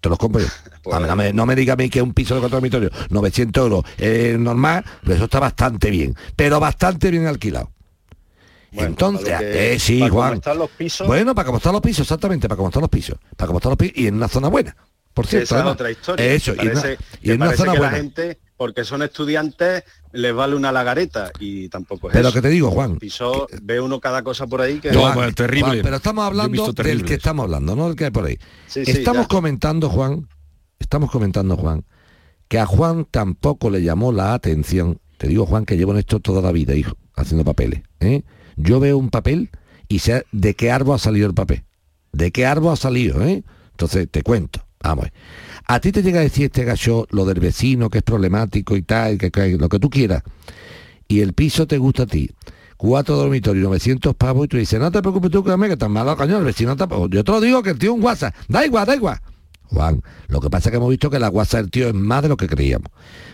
Te los compro yo. <laughs> Pues A mí, no, me, no me diga a mí que un piso de cuatro dormitorios, 900 euros, eh, normal, pero eso está bastante bien. Pero bastante bien alquilado. Entonces, lo que- eh, sí, para Juan. están los pisos. Bueno, para cómo están los pisos, exactamente, para cómo están los pisos. Para cómo están los pisos y en una zona buena. Por cierto, esa es otra historia. Eso, y en una, y que en una zona que buena. la gente, porque son estudiantes, les vale una lagareta y tampoco es Pero eso. que te digo, Juan, Piso, ve uno cada cosa por ahí que... Juan, pues, terrible. Juan, pero estamos hablando del que estamos hablando, no del que hay por ahí. Sí, estamos comentando, Juan, estamos comentando, Juan, que a Juan tampoco le llamó la atención. Te digo, Juan, que llevo en esto toda la vida, hijo, haciendo papeles. ¿eh? Yo veo un papel y sé de qué árbol ha salido el papel. De qué árbol ha salido, ¿eh? Entonces, te cuento. Vamos. a ti te llega a decir este gacho lo del vecino, que es problemático y tal, que, que- lo que tú quieras. Y el piso te gusta a ti. Cuatro dormitorios, 900 pavos, y tú dices, no te preocupes tú, que tan malo, coño, el vecino tampoco. Yo te lo digo que el tío un WhatsApp. Da igual, da igual. Juan, lo que pasa es que hemos visto que la WhatsApp del tío es más de lo que creíamos.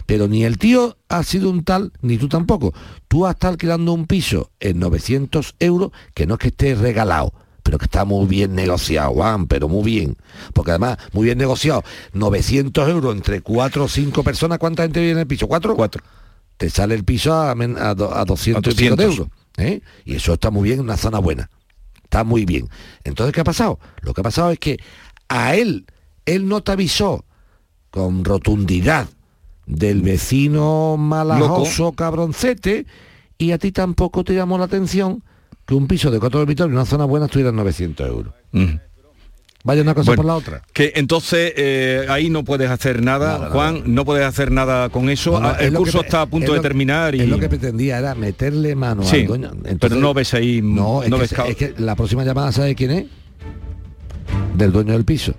Pero ni el tío ha sido un tal, ni tú tampoco. Tú estás alquilando un piso en 900 euros, que no es que esté regalado, pero que está muy bien negociado, Juan, pero muy bien. Porque además, muy bien negociado. 900 euros entre cuatro o cinco personas, ¿cuánta gente vive en el piso? ¿Cuatro? Cuatro. Te sale el piso a, a, do- a 200, A y pico de 200. euros. ¿eh? Y eso está muy bien en una zona buena. Está muy bien. Entonces, ¿qué ha pasado? Lo que ha pasado es que a él, él no te avisó con rotundidad del vecino malajoso cabroncete y a ti tampoco te llamó la atención que un piso de cuatro dormitorios en una zona buena estuviera en 900 euros. Mm. Vaya una cosa Bueno, por la otra. Que entonces eh, ahí no puedes hacer nada, Juan, no puedes hacer nada con eso. Ah, es el que curso está a punto de terminar y Es lo que pretendía, era meterle mano Sí, al dueño. pero no ves ahí, No, es, que, ves es que la próxima llamada, ¿sabe quién es? Del dueño del piso.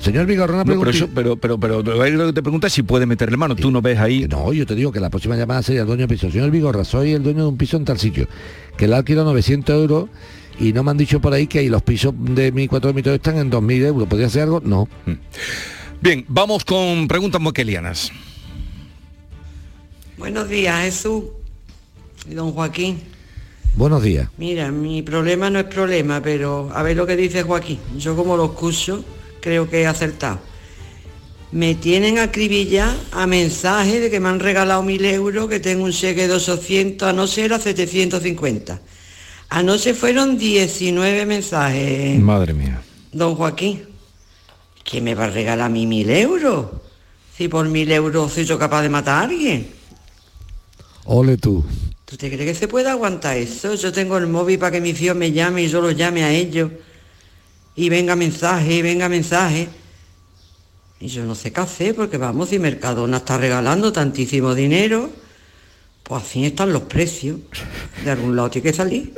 Señor Vigorra, una No, pero, pregunta. eso, pero, pero, pero, ahí lo que te pregunta es si puede meterle mano. Tú no ves ahí. No, yo te digo que la próxima llamada sería el dueño del piso. Señor Vigorra, soy el dueño de un piso en tal sitio, que le alquilo 900 euros y no me han dicho por ahí que ahí los pisos de mi cuatro dormitorios están en 2.000 euros. ¿Podría hacer algo? No. Bien, vamos con preguntas moquelianas. Buenos días, Jesús y don Joaquín. Buenos días. Mira, mi problema no es problema, pero a ver lo que dice Joaquín. Yo como lo escucho, creo que he acertado. Me tienen acribillado a mensajes de que me han regalado mil euros, que tengo un cheque de 800, a no ser a 750. Anoche fueron 19 mensajes, Madre mía. don Joaquín. ¿Quién me va a regalar a mí mil euros? Si por mil euros soy yo capaz de matar a alguien. Ole tú. ¿Tú te crees que se puede aguantar eso? Yo tengo el móvil para que mi tío me llame y yo lo llame a ellos. Y venga mensaje, y venga mensaje. Y yo no sé qué hacer porque vamos, si Mercadona está regalando tantísimo dinero, pues así están los precios. De algún lado tiene que salir.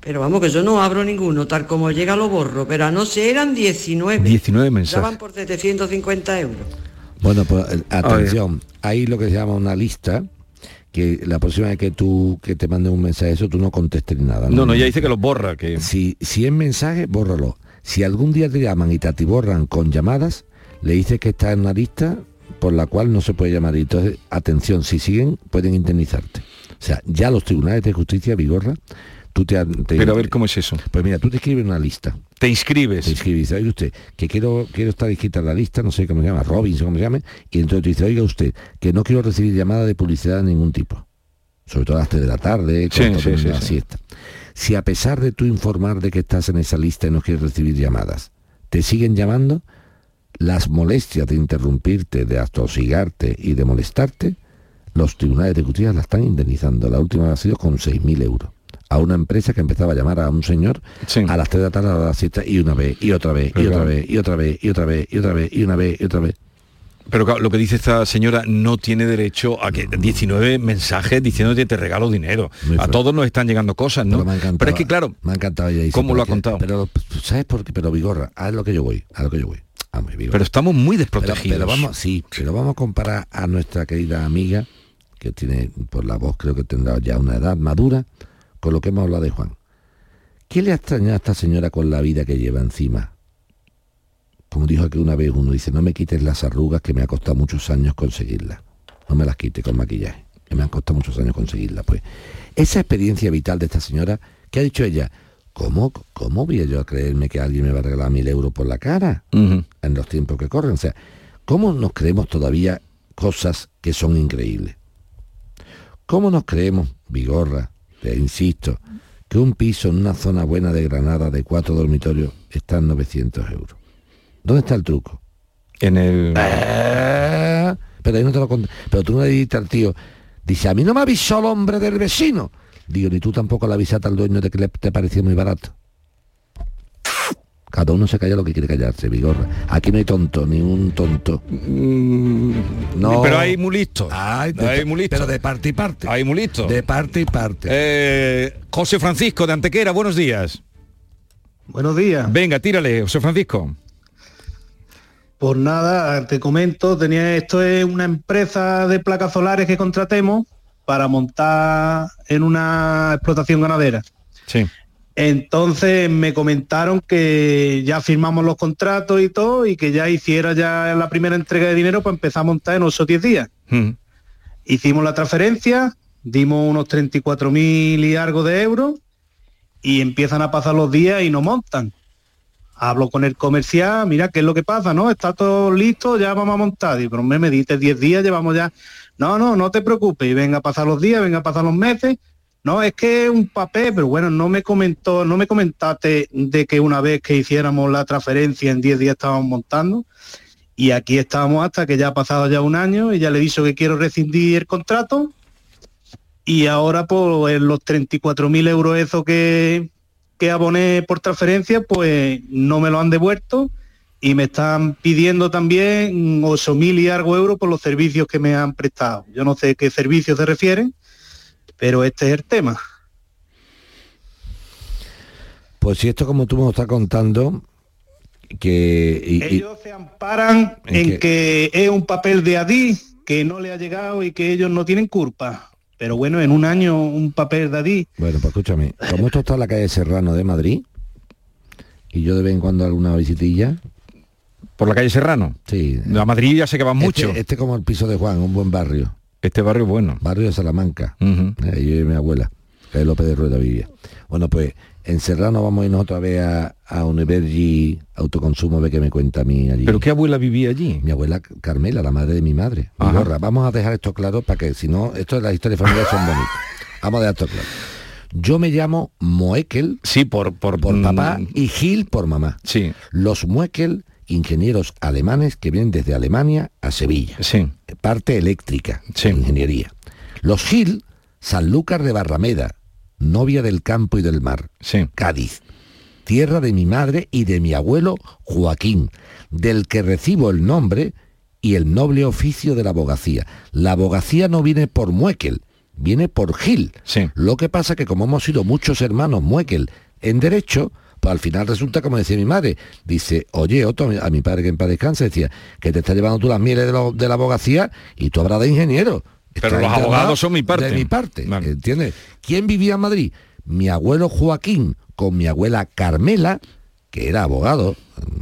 Pero vamos, que yo no abro ninguno, tal como llega lo borro. Pero anoche eran 19. 19 Ya mensajes. van por 750 euros. Bueno, pues eh, atención, hay lo que se llama una lista que la próxima vez que tú que te manden un mensaje eso tú no contestes ni nada. No, no, ya dice que los borra, que Si, si es mensaje, bórralo. Si algún día te llaman y te atiborran con llamadas, le dices que está en una lista por la cual no se puede llamar. Y entonces, atención, si siguen, pueden indemnizarte. O sea, ya los tribunales de justicia, Vigorra, tú te, te- Pero a ver cómo es eso. Pues mira, tú te escribes una lista. Te inscribes. Te inscribes, oiga usted, que quiero, quiero estar inscrita en la lista, no sé cómo se llama, Robinson, cómo se llame, y entonces te dice, oiga usted, que no quiero recibir llamada de publicidad de ningún tipo. Sobre todo a las 3 de la tarde, cuando sí, sí, la sí. siesta. Si a pesar de tú informar de que estás en esa lista y no quieres recibir llamadas, te siguen llamando, las molestias de interrumpirte, de atosigarte y de molestarte, los tribunales de justicia la están indemnizando. La última ha sido con 6.000 euros. A una empresa que empezaba a llamar a un señor a las 3 de la tarde, a las 7 y una vez, y otra vez, y Pero otra vez, y otra vez, y otra vez, y otra vez, y una vez, y otra vez. Pero lo que dice esta señora no tiene derecho a que 19 mensajes diciéndote te regalo dinero. A todos nos están llegando cosas, ¿no? Pero, es que claro, me ha encantado ella ¿cómo lo ha contado? Pero ¿sabes por qué? Pero Vigorra, a lo que yo voy, a lo que yo voy. Vamos, Vigorra. Pero estamos muy Pero, desprotegidos. pero vamos, sí, pero vamos a comparar a nuestra querida amiga, que tiene, por la voz creo que tendrá ya una edad madura, con lo que hemos hablado de Juan. ¿Qué le ha extrañado a esta señora con la vida que lleva encima? Como dijo aquí una vez uno, dice, no me quites las arrugas que me ha costado muchos años conseguirlas. No me las quite con maquillaje, que me han costado muchos años conseguirlas. Pues esa experiencia vital de esta señora, que ha dicho ella, ¿cómo, cómo voy yo a creerme que alguien me va a regalar mil euros por la cara? En los tiempos que corren. O sea, ¿cómo nos creemos todavía cosas que son increíbles? ¿Cómo nos creemos, Vigorra, te insisto, que un piso en una zona buena de Granada de cuatro dormitorios está en 900 euros? ¿Dónde está el truco? En el... Eh, pero ahí no te lo cont- Pero tú no le dijiste al tío, dice, a mí no me avisó el hombre del vecino. Digo, ni tú tampoco le avisaste al dueño de que le, te parecía muy barato. Cada uno se calla lo que quiere callarse, Vigorra. Aquí no hay tonto, ni un tonto. No. Pero hay muy listo. Ay, de- hay muy listo. pero de parte y parte. Hay muy listo. De parte y parte. Eh, José Francisco de Antequera, buenos días. Buenos días. Venga, tírale, José Francisco. Pues nada, te comento, tenía esto es una empresa de placas solares que contratemos para montar en una explotación ganadera. Sí. Entonces me comentaron que ya firmamos los contratos y todo y que ya hiciera ya la primera entrega de dinero para empezar a montar en 8 o 10 días. Mm. Hicimos la transferencia, dimos unos 34 mil y algo de euros y empiezan a pasar los días y no montan. Hablo con el comercial, mira qué es lo que pasa, ¿no? Está todo listo, ya vamos a montar. Digo, pero me, me diste 10 días, llevamos ya. No, no, no te preocupes, y venga a pasar los días, venga a pasar los meses. No, es que un papel, pero bueno, no me comentó, no me comentaste de que una vez que hiciéramos la transferencia en 10 días estábamos montando. Y aquí estábamos hasta que ya ha pasado ya un año y ya le he dicho que quiero rescindir el contrato. Y ahora pues los 34.000 euros eso que, que aboné por transferencia, pues no me lo han devuelto y me están pidiendo también 8.000 y algo euros por los servicios que me han prestado. Yo no sé qué servicios se refieren, pero este es el tema. Pues si esto como tú me lo estás contando, que... y- y- Ellos se amparan ¿En en que es un papel de Adí que no le ha llegado y que ellos no tienen culpa. Pero bueno, en un año un papel de Adí. Bueno, pues escúchame, como esto está en la calle Serrano de Madrid, y yo de vez en cuando alguna visitilla... ¿Por la calle Serrano? Sí. A Madrid ya sé que van mucho. Este, este como el piso de Juan, un buen barrio. Este barrio bueno. Barrio de Salamanca. Eh, Ahí vive mi abuela, que es López de Rueda vivía. Bueno, pues en Serrano vamos a irnos otra vez a, a Autoconsumo, a ver qué me cuenta a mí allí. ¿Pero qué abuela vivía allí? Mi abuela Carmela, la madre de mi madre. Ajá. Vigorra. Vamos a dejar esto claro para que si no, esto de las historias familiares son bonitas. <laughs> Vamos a dejar esto claro. Yo me llamo Moekel sí, por, por, por mm, papá y Gil por mamá. Sí. Los Moekel, ingenieros alemanes que vienen desde Alemania a Sevilla. Sí. Parte eléctrica, ingeniería. Los Gil, Sanlúcar de Barrameda, novia del campo y del mar. Cádiz. Tierra de mi madre y de mi abuelo Joaquín, del que recibo el nombre y el noble oficio de la abogacía. La abogacía no viene por Muekel, viene por Gil. Lo que pasa que como hemos sido muchos hermanos Muekel en derecho, pues al final resulta como decía mi madre, dice, oye, Otto, a mi padre que en paz descanse, decía, que te está llevando tú las mieles de, lo- de la abogacía y tú habrás de ingeniero. Pero los abogados son mi parte. De mi parte, ¿entiendes? ¿Quién vivía en Madrid? Mi abuelo Joaquín con mi abuela Carmela, que era abogado,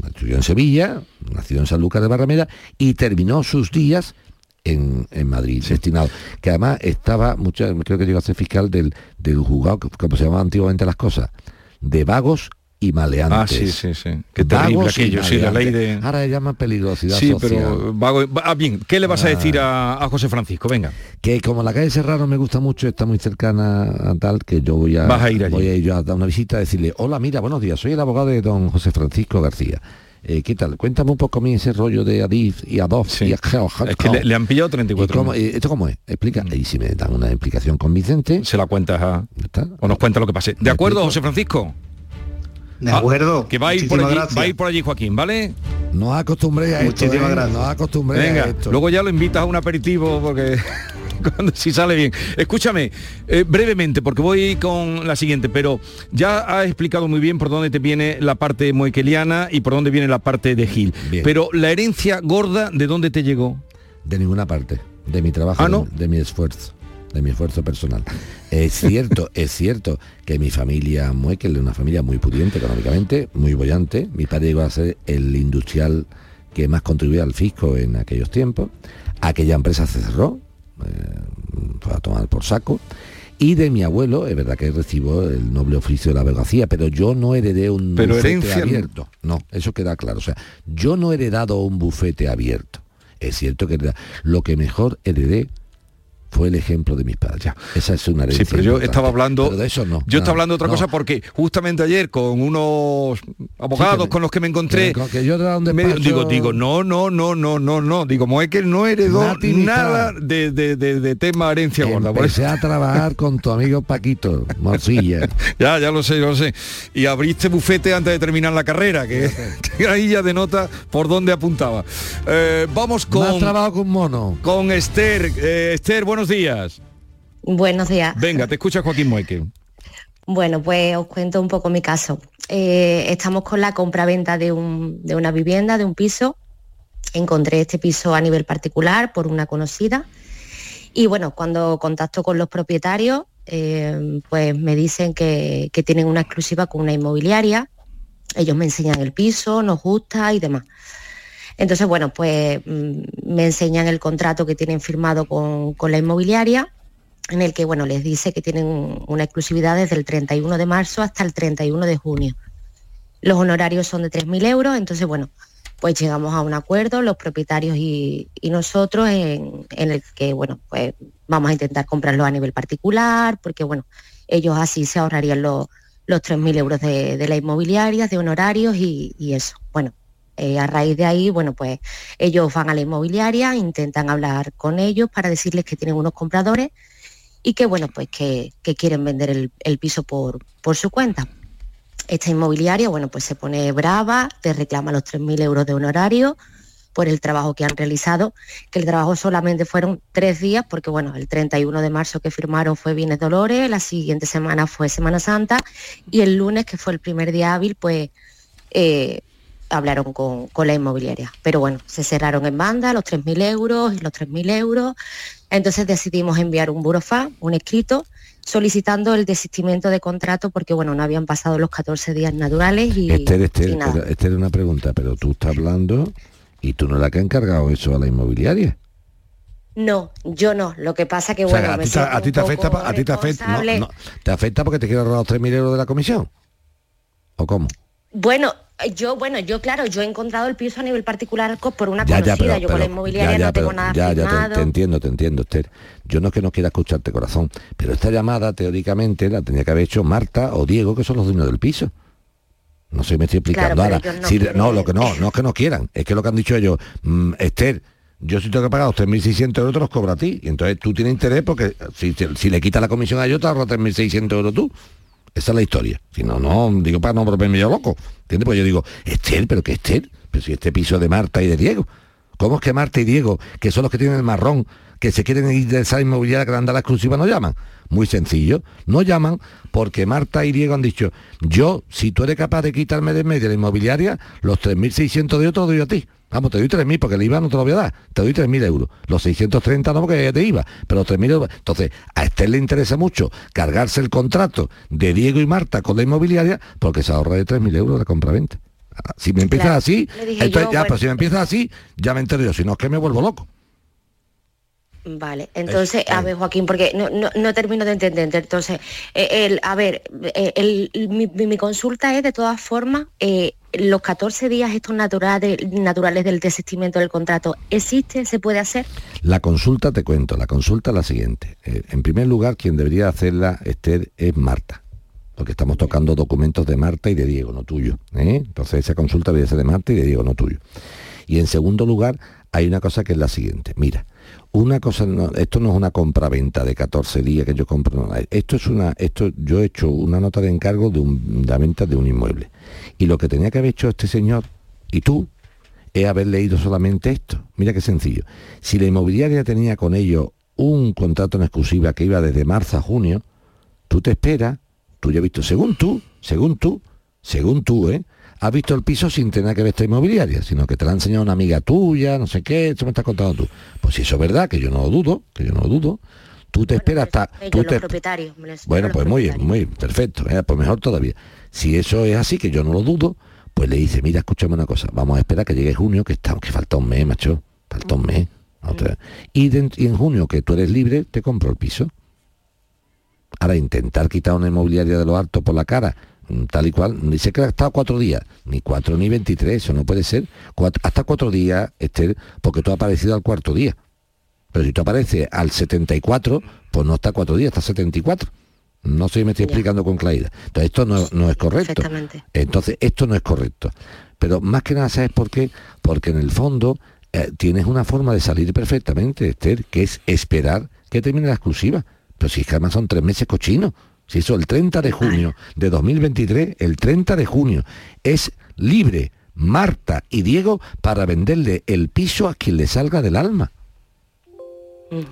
estudió en Sevilla, nació en Sanlúcar de Barrameda y terminó sus días en, en Madrid, destinado. Que además estaba, mucho, creo que llegó a ser fiscal del, del juzgado, como se llamaban antiguamente las cosas, de vagos y maleantes. Ah, sí, sí, sí. Qué terrible aquello, sí, la ley de... Ahora se llama peligrosidad Sí, social. pero vago- ah, bien, ¿qué le vas a Ah. decir a, a José Francisco? Venga. que como la calle Serrano me gusta mucho, está muy cercana a tal, que yo voy a, Vas a ir allí. voy a ir yo a dar una visita a decirle, hola, mira, buenos días, soy el abogado de don José Francisco García. Eh, ¿Qué tal? Cuéntame un poco a mí ese rollo de Adif y Adof y Es que le, le han pillado 34 ¿Y cómo- eh, ¿Esto cómo es? Explica. Y si me dan una explicación convincente... Se la cuentas a... O nos cuenta lo que pase. ¿De acuerdo, José Francisco? De Ah, acuerdo. que va a ir por allí, va a ir por allí Joaquín, ¿vale? No acostumbré a esto. Muchísimas eh, gracias. No acostumbré a Venga, esto. luego ya lo invitas a un aperitivo porque <laughs> cuando si sale bien. Escúchame, eh, brevemente, porque voy con la siguiente, pero ya has explicado muy bien por dónde te viene la parte moequeliana y por dónde viene la parte de Gil. Pero la herencia gorda, ¿de dónde te llegó? De ninguna parte. De mi trabajo, Ah, ¿no? de, de mi esfuerzo. De mi esfuerzo personal. Es <laughs> cierto, es cierto que mi familia Muekel es una familia muy pudiente económicamente, muy bollante. Mi padre llegó a ser el industrial que más contribuía al fisco en aquellos tiempos. Aquella empresa se cerró, eh, fue a tomar por saco. Y de mi abuelo, es verdad que recibo el noble oficio de la abogacía, pero yo no heredé un Pero bufete abierto. No, eso queda claro. O sea, yo no he heredado un bufete abierto. Es cierto que lo que mejor heredé fue el ejemplo de mis padres. Esa es una herencia Sí, pero yo importante. estaba hablando. Pero de eso no. Yo no, estaba hablando de otra no. cosa porque justamente ayer con unos abogados Sí, que me- con los que me encontré. que que yo era un me- despacho- digo, digo, no, no, no, no, no, no. Digo, Moekel no heredó nada de, de- de- de tema herencia gorda. por Empecé eso- a trabajar con tu amigo Paquito <laughs> Morcilla. <laughs> ya, ya lo sé, ya lo sé. Y abriste bufete antes de terminar la carrera, que, <laughs> que ahí ya denota por dónde apuntaba. Eh, vamos con. Más trabajo que un mono. Con Esther. Eh, Esther, buenos días. Buenos días. Venga, te escucha Joaquín Moekel. Bueno, pues os cuento un poco mi caso. Eh, estamos con la compra-venta de, un- de una vivienda, de un piso. Encontré este piso a nivel particular por una conocida. Y bueno, cuando contacto con los propietarios, eh, pues me dicen que, que tienen una exclusiva con una inmobiliaria. Ellos me enseñan el piso, nos gusta y demás. Entonces, bueno, pues mm, me enseñan el contrato que tienen firmado con, con la inmobiliaria en el que bueno, les dice que tienen una exclusividad desde el 31 de marzo hasta el 31 de junio. Los honorarios son de 3.000 euros, entonces bueno, pues llegamos a un acuerdo, los propietarios y, nosotros, en, en el que bueno, pues vamos a intentar comprarlo a nivel particular, porque bueno, ellos así se ahorrarían los, los 3.000 euros de, de la inmobiliaria, de honorarios y, y eso. Bueno, eh, a raíz de ahí, bueno, pues ellos van a la inmobiliaria, intentan hablar con ellos para decirles que tienen unos compradores y que bueno, pues que, quieren vender el, el piso por, por su cuenta. esta inmobiliaria, bueno, pues se pone brava, te reclama los 3.000 euros de honorario por el trabajo que han realizado, que el trabajo solamente fueron tres días, porque bueno, el 31 de marzo que firmaron fue Bienes Dolores, la siguiente semana fue Semana Santa y el lunes, que fue el primer día hábil, pues eh, hablaron con, con la inmobiliaria. Pero bueno, se cerraron en banda los 3.000 euros y los 3.000 euros. Entonces decidimos enviar un burofá, un escrito, solicitando el desistimiento de contrato porque bueno, no habían pasado los 14 días naturales y, Esther, y Esther, nada. pero, Esther, una pregunta, pero tú estás hablando y tú no la que has encargado eso a la inmobiliaria. No, yo no. Lo que pasa que O sea, bueno, a me ti, a ti te afecta, a ti te afecta, no, responsable. no, te afecta porque te quiero ahorrar los 3.000 euros de la comisión. ¿O cómo? Bueno, yo, bueno, yo claro, yo he encontrado el piso a nivel particular por una Ya, conocida. ya, pero, yo con la inmobiliaria ya, no tengo pero- nada ya, ya, te- entiendo, te entiendo, Esther. Yo no es que no quiera escucharte, corazón, pero esta llamada, teóricamente, la tenía que haber hecho Marta o Diego, que son los dueños del piso. No sé, me estoy explicando. Claro, Ahora, no si- no, lo que no, no es que no quieran, es que lo que han dicho ellos, mm, Esther, yo si tengo que pagar los 3.600 euros te los cobro a ti. Y entonces tú tienes interés porque si, si le quitas la comisión a ellos, te ahorras 3.600 euros tú. Esa es la historia. Si no, no, digo para no volverme yo loco. ¿Entiendes? Pues yo digo, Esther, pero que Esther, pero si este piso de Marta y de Diego. ¿Cómo es que Marta y Diego, que son los que tienen el marrón, que se quieren ir de esa inmobiliaria que dado la exclusiva, no llaman? Muy sencillo. No llaman porque Marta y Diego han dicho, yo, si tú eres capaz de quitarme de medio la inmobiliaria, los 3.600 de otro doy a ti. Vamos, te doy 3.000 porque el IVA no te lo voy a dar. Te doy 3.000 euros. Los 630 no porque te IVA, pero los 3.000 euros. Entonces, a Esther le interesa mucho cargarse el contrato de Diego y Marta con la inmobiliaria porque se ahorra de 3.000 euros la compraventa. Ah, Si me empiezas Claro, así, entonces yo, ya, bueno. pero si me empiezas así, ya me entero yo, si no es que me vuelvo loco. Vale, entonces, a ver, Joaquín, porque no, no, no termino de entender. Entonces, eh, el, a ver, eh, el- mi consulta es, de todas formas, eh, los 14 días estos naturales, naturales del desistimiento del contrato, ¿existe? ¿Se puede hacer? La consulta, te cuento, la consulta es la siguiente. Eh, en primer lugar, quien debería hacerla, Esther, es Marta. Porque estamos tocando documentos de Marta y de Diego, no tuyo. ¿eh? Entonces esa consulta debería ser de Marta y de Diego, no tuyo. Y en segundo lugar, hay una cosa que es la siguiente. Mira, una cosa, no- esto no es una compra-venta de 14 días que yo compro. esto es una, esto, yo he hecho una nota de encargo de, un- de la venta de un inmueble. Y lo que tenía que haber hecho este señor y tú es haber leído solamente esto. Mira qué sencillo. Si la inmobiliaria tenía con ellos un contrato en exclusiva que iba desde marzo a junio, tú te esperas, tú ya has visto, según tú, según tú, según tú, ¿eh? Has visto el piso sin tener que ver esta inmobiliaria, sino que te la ha enseñado una amiga tuya, no sé qué, eso me estás contando tú. Pues si eso es verdad, que yo no lo dudo, que yo no lo dudo, tú te esperas hasta... Ellos, tú te- bueno, pues muy bien, muy perfecto, eh, pues mejor todavía. Si eso es así, que yo no lo dudo, pues le dice, mira, escúchame una cosa, vamos a esperar que llegue junio, que está, que falta un mes, macho, falta un mes. otra- Y, de- y en junio, que tú eres libre, te compro el piso. Ahora, intentar quitar una inmobiliaria de lo alto por la cara, mm, tal y cual, dice que ha estado cuatro días, ni cuatro ni 23, eso no puede ser. Hasta cuatro días, Esther, porque tú has aparecido al cuarto día. Pero si tú apareces al 74, pues no está cuatro días, está 74. No sé si me estoy explicando con claridad. Entonces esto no, no es correcto. Entonces esto no es correcto. Pero más que nada, ¿sabes por qué? Porque en el fondo eh, tienes una forma de salir perfectamente, Esther, que es esperar que termine la exclusiva. Pero si es que además son tres meses cochinos. Si eso el 30 de junio de 2023, el 30 de junio, es libre Marta y Diego para venderle el piso a quien le salga del alma.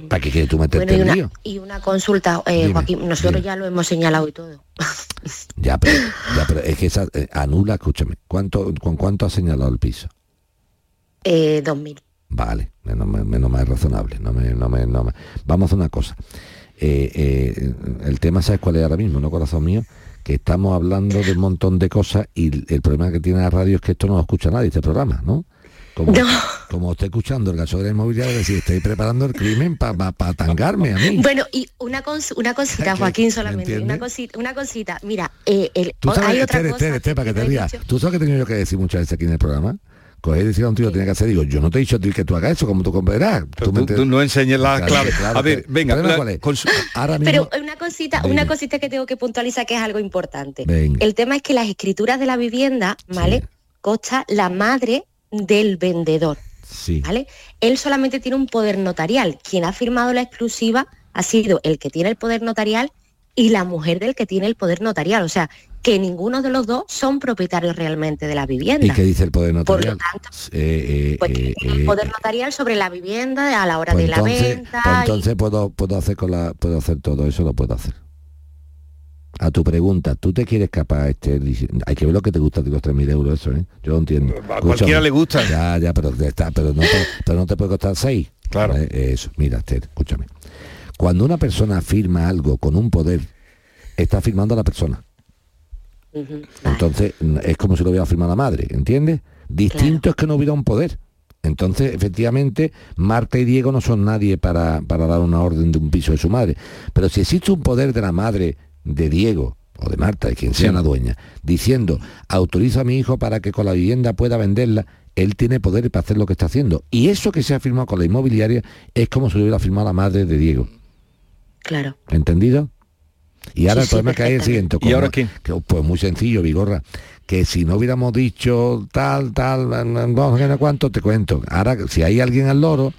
¿Para qué quieres tú meterte Bueno, y en una, lío? y una consulta, eh, Dime, Joaquín, nosotros dime. ya lo hemos señalado y todo. Ya, pero, ya, pero es que esa eh, anula, escúchame, ¿cuánto, ¿con cuánto ha señalado el piso? Eh, 2000. Vale, menos, mal- menos más razonable. No me, no me- no me- Vamos a una cosa. Eh, eh, el tema, ¿sabes cuál es ahora mismo, no, corazón mío? Que estamos hablando de un montón de cosas y el problema que tiene la radio es que esto no lo escucha nadie, este programa, ¿no? Como, como esté escuchando el gaso de la inmobiliaria, decir, estoy preparando el crimen para tangarme a mí. Bueno, y una, cons- una cosita. Joaquín, ¿Me solamente. Una cosita, una cosita. Mira, eh, el- Tú sabes, hay otra cosa. Para que te no rías. Tú sabes que he tenido yo que decir muchas veces aquí en el programa. Coger y decir a un tío, tiene que hacer, digo, yo no te he dicho a ti que tú hagas eso, como tú comprenderás. Tú- tú no enseñes la clave. A ver, que- venga, ¿el problema la- cuál es? con su- Ahora mismo, Pero una cosita, una cosita que tengo que puntualizar que es algo importante. Venga. El tema es que las escrituras de la vivienda, ¿vale? Consta la madre del vendedor, sí. ¿vale? Él solamente tiene un poder notarial. Quien ha firmado la exclusiva ha sido el que tiene el poder notarial y la mujer del que tiene el poder notarial. O sea, que ninguno de los dos son propietarios realmente de la vivienda. ¿Y qué dice el poder Por lo notarial? tanto, Eh, eh, pues eh, el poder notarial sobre la vivienda a la hora pues de la entonces, venta. pues y- entonces puedo, puedo hacer con la, puedo hacer todo eso, lo puedo hacer. A tu pregunta, ¿tú te quieres escapar este? Hay que ver lo que te gusta de los 3.000 euros, eso, ¿eh? Yo lo entiendo. A cualquiera le gusta. Ya, ya, pero, está, pero, no te, pero no te puede costar 6. Claro. Eso, mira, Esther, escúchame. Cuando una persona firma algo con un poder, está firmando a la persona. Entonces, es como si lo hubiera firmado la madre, ¿entiendes? Distinto es que no hubiera un poder. Entonces, efectivamente, Marta y Diego no son nadie para, para dar una orden de un piso de su madre. Pero si existe un poder de la madre de Diego o de Marta, de quien sea Sí. la dueña, diciendo, autoriza a mi hijo para que con la vivienda pueda venderla, él tiene poder para hacer lo que está haciendo. Y eso que se ha firmado con la inmobiliaria es como si lo hubiera firmado la madre de Diego. Claro. ¿Entendido? Y ahora el problema que hay es el siguiente. <laughs> ¿Y ahora como- que, pues muy sencillo, Vigorra. Que si no hubiéramos dicho tal, tal, vamos a ver cuánto, te cuento. Ahora, si hay alguien al loro,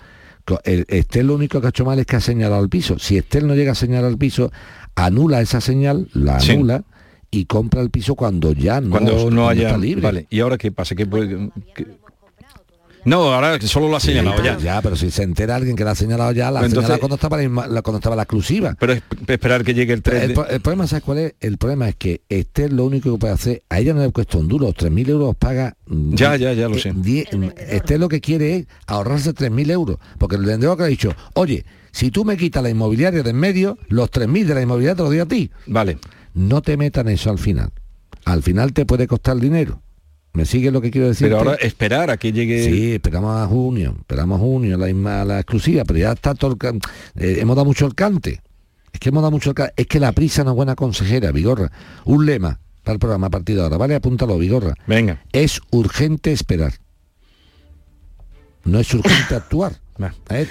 Estel lo único que ha hecho mal es que ha señalado el piso. Si Estel no llega a señalar el piso, anula esa señal, la Sí. anula y compra el piso cuando ya no, cuando no haya está libre. vale y ahora qué pasa ¿Qué puede- qué- no ahora que solo lo ha señalado ya Ya, pero si se entera alguien que la ha señalado ya, la ha Pues entonces- señalado cuando estaba la, inma- la- cuando estaba la exclusiva. pero es esperar que llegue el 3 El, de- pro- el problema, ¿sabes cuál es? El problema es que Esther lo único que puede hacer, a ella no le cuesta un duro, los 3.000 euros los paga... mm, Ya, ya, ya lo eh, sé. die- Esther lo que quiere es ahorrarse 3.000 euros, porque el vendedor que ha dicho, oye, si tú me quitas la inmobiliaria de en medio, los 3.000 de la inmobiliaria te los doy a ti. Vale. No te metan eso al final. Al final te puede costar dinero. ¿Me sigue lo que quiero decir? pero ahora esperar a que llegue Sí, esperamos a junio, esperamos a junio, la, la exclusiva, pero ya está todo el eh, hemos dado mucho el cante. Es que hemos dado mucho el cante. Es que la prisa no es buena consejera, Vigorra. Un lema para el programa a partir de ahora, ¿vale? Apúntalo, Vigorra. Venga. Es urgente esperar. No es urgente <laughs> actuar. ¿Eh?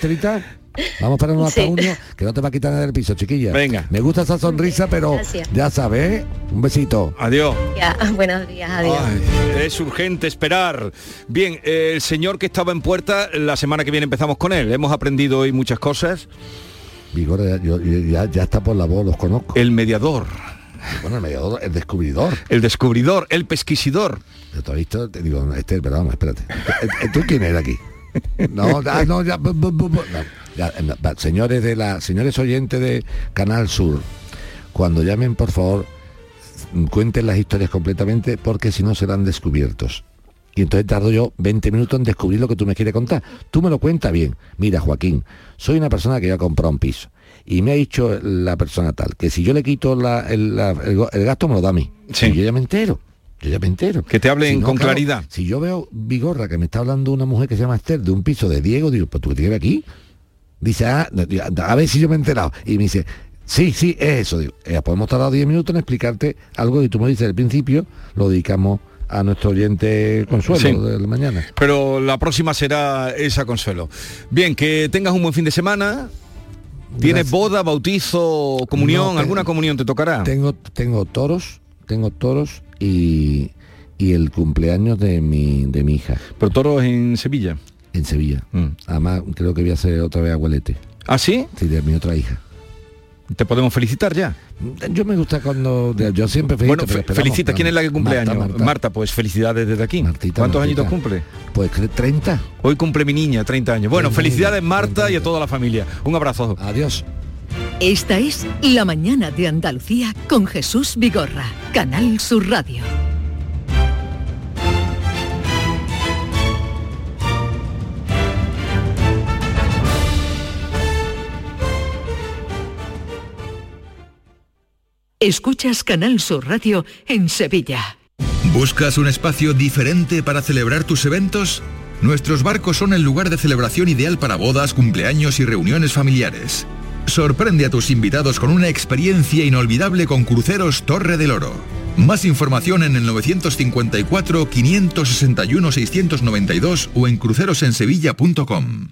Vamos a esperarnos hasta Sí. junio, que no te va a quitar nada del piso, chiquilla. Venga. Me gusta esa sonrisa, pero Gracias. ya sabes, ¿eh? Un besito. adiós Ya, <laughs> buenos días, adiós. Ay, es urgente esperar. Bien, eh, el señor que estaba en puerta, la semana que viene empezamos con él. Hemos aprendido hoy muchas cosas. Vigorra, ya, yo- yo- ya, ya está por la voz, los conozco. El mediador, Bueno, el mediador, el descubridor. el descubridor, el pesquisidor. Yo te he visto, te digo, Esther, pero vamos, espérate. Eh, eh, ¿Tú quién eres aquí? <laughs> No, ya, no, ya, bu- ya, señores de la, señores oyentes de Canal Sur, cuando llamen, por favor, mm, cuenten las historias completamente, porque si no serán descubiertos. Y entonces tardo yo 20 minutos en descubrir lo que tú me quieres contar. Tú me lo cuentas bien. Mira, Joaquín, soy una persona que ya ha comprado un piso. Y me ha dicho la persona tal, que si yo le quito la- el, la- el go- el gasto me lo da a mí. Sí. Y yo ya me entero. Yo ya me entero. Que te hablen Si no, con claro, claridad. Si yo veo Vigorra que me está hablando una mujer que se llama Esther de un piso de Diego, digo, pues tú qué tienes aquí. Dice, ah, a ver si yo me he enterado. Y me dice, sí, sí, es eso. Digo, eh, pues hemos tardado 10 minutos en explicarte algo y tú me dices al principio, lo dedicamos a nuestro oyente Consuelo Sí. de la mañana. Pero la próxima será esa consuelo. Bien, que tengas un buen fin de semana. ¿Tienes Gracias. boda, bautizo, comunión? No, ¿Alguna comunión te tocará? Tengo, tengo toros, tengo toros y, y el cumpleaños de mi, de mi hija. Pero toros en Sevilla. En Sevilla. Mm. Además, creo que voy a hacer otra vez abuelete. ¿Ah, sí? Sí, de mi otra hija. ¿Te podemos felicitar ya? Yo me gusta cuando... Yo siempre felicito. Bueno, fe- felicita. ¿Quién es la que cumple Marta, años? Marta. Marta, pues felicidades desde aquí. Martita, ¿Cuántos Martita. añitos cumple? Pues cre- 30. Hoy cumple mi niña, 30 años. Bueno, 30 felicidades Marta 30 y a toda la familia. Un abrazo. Adiós. Esta es La mañana de Andalucía con Jesús Vigorra, Canal Sur Radio. Escuchas Canal Sur Radio en Sevilla. ¿Buscas un espacio diferente para celebrar tus eventos? Nuestros barcos son el lugar de celebración ideal para bodas, cumpleaños y reuniones familiares. Sorprende a tus invitados con una experiencia inolvidable con Cruceros Torre del Oro. Más información en el 954-561-692 o en crucerosensevilla.com.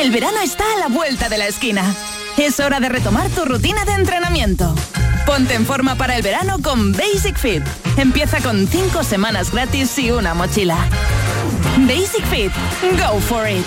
El verano está a la vuelta de la esquina. Es hora de retomar tu rutina de entrenamiento. Ponte en forma para el verano con Basic Fit. Empieza con 5 semanas gratis y una mochila. Basic Fit. Go for it.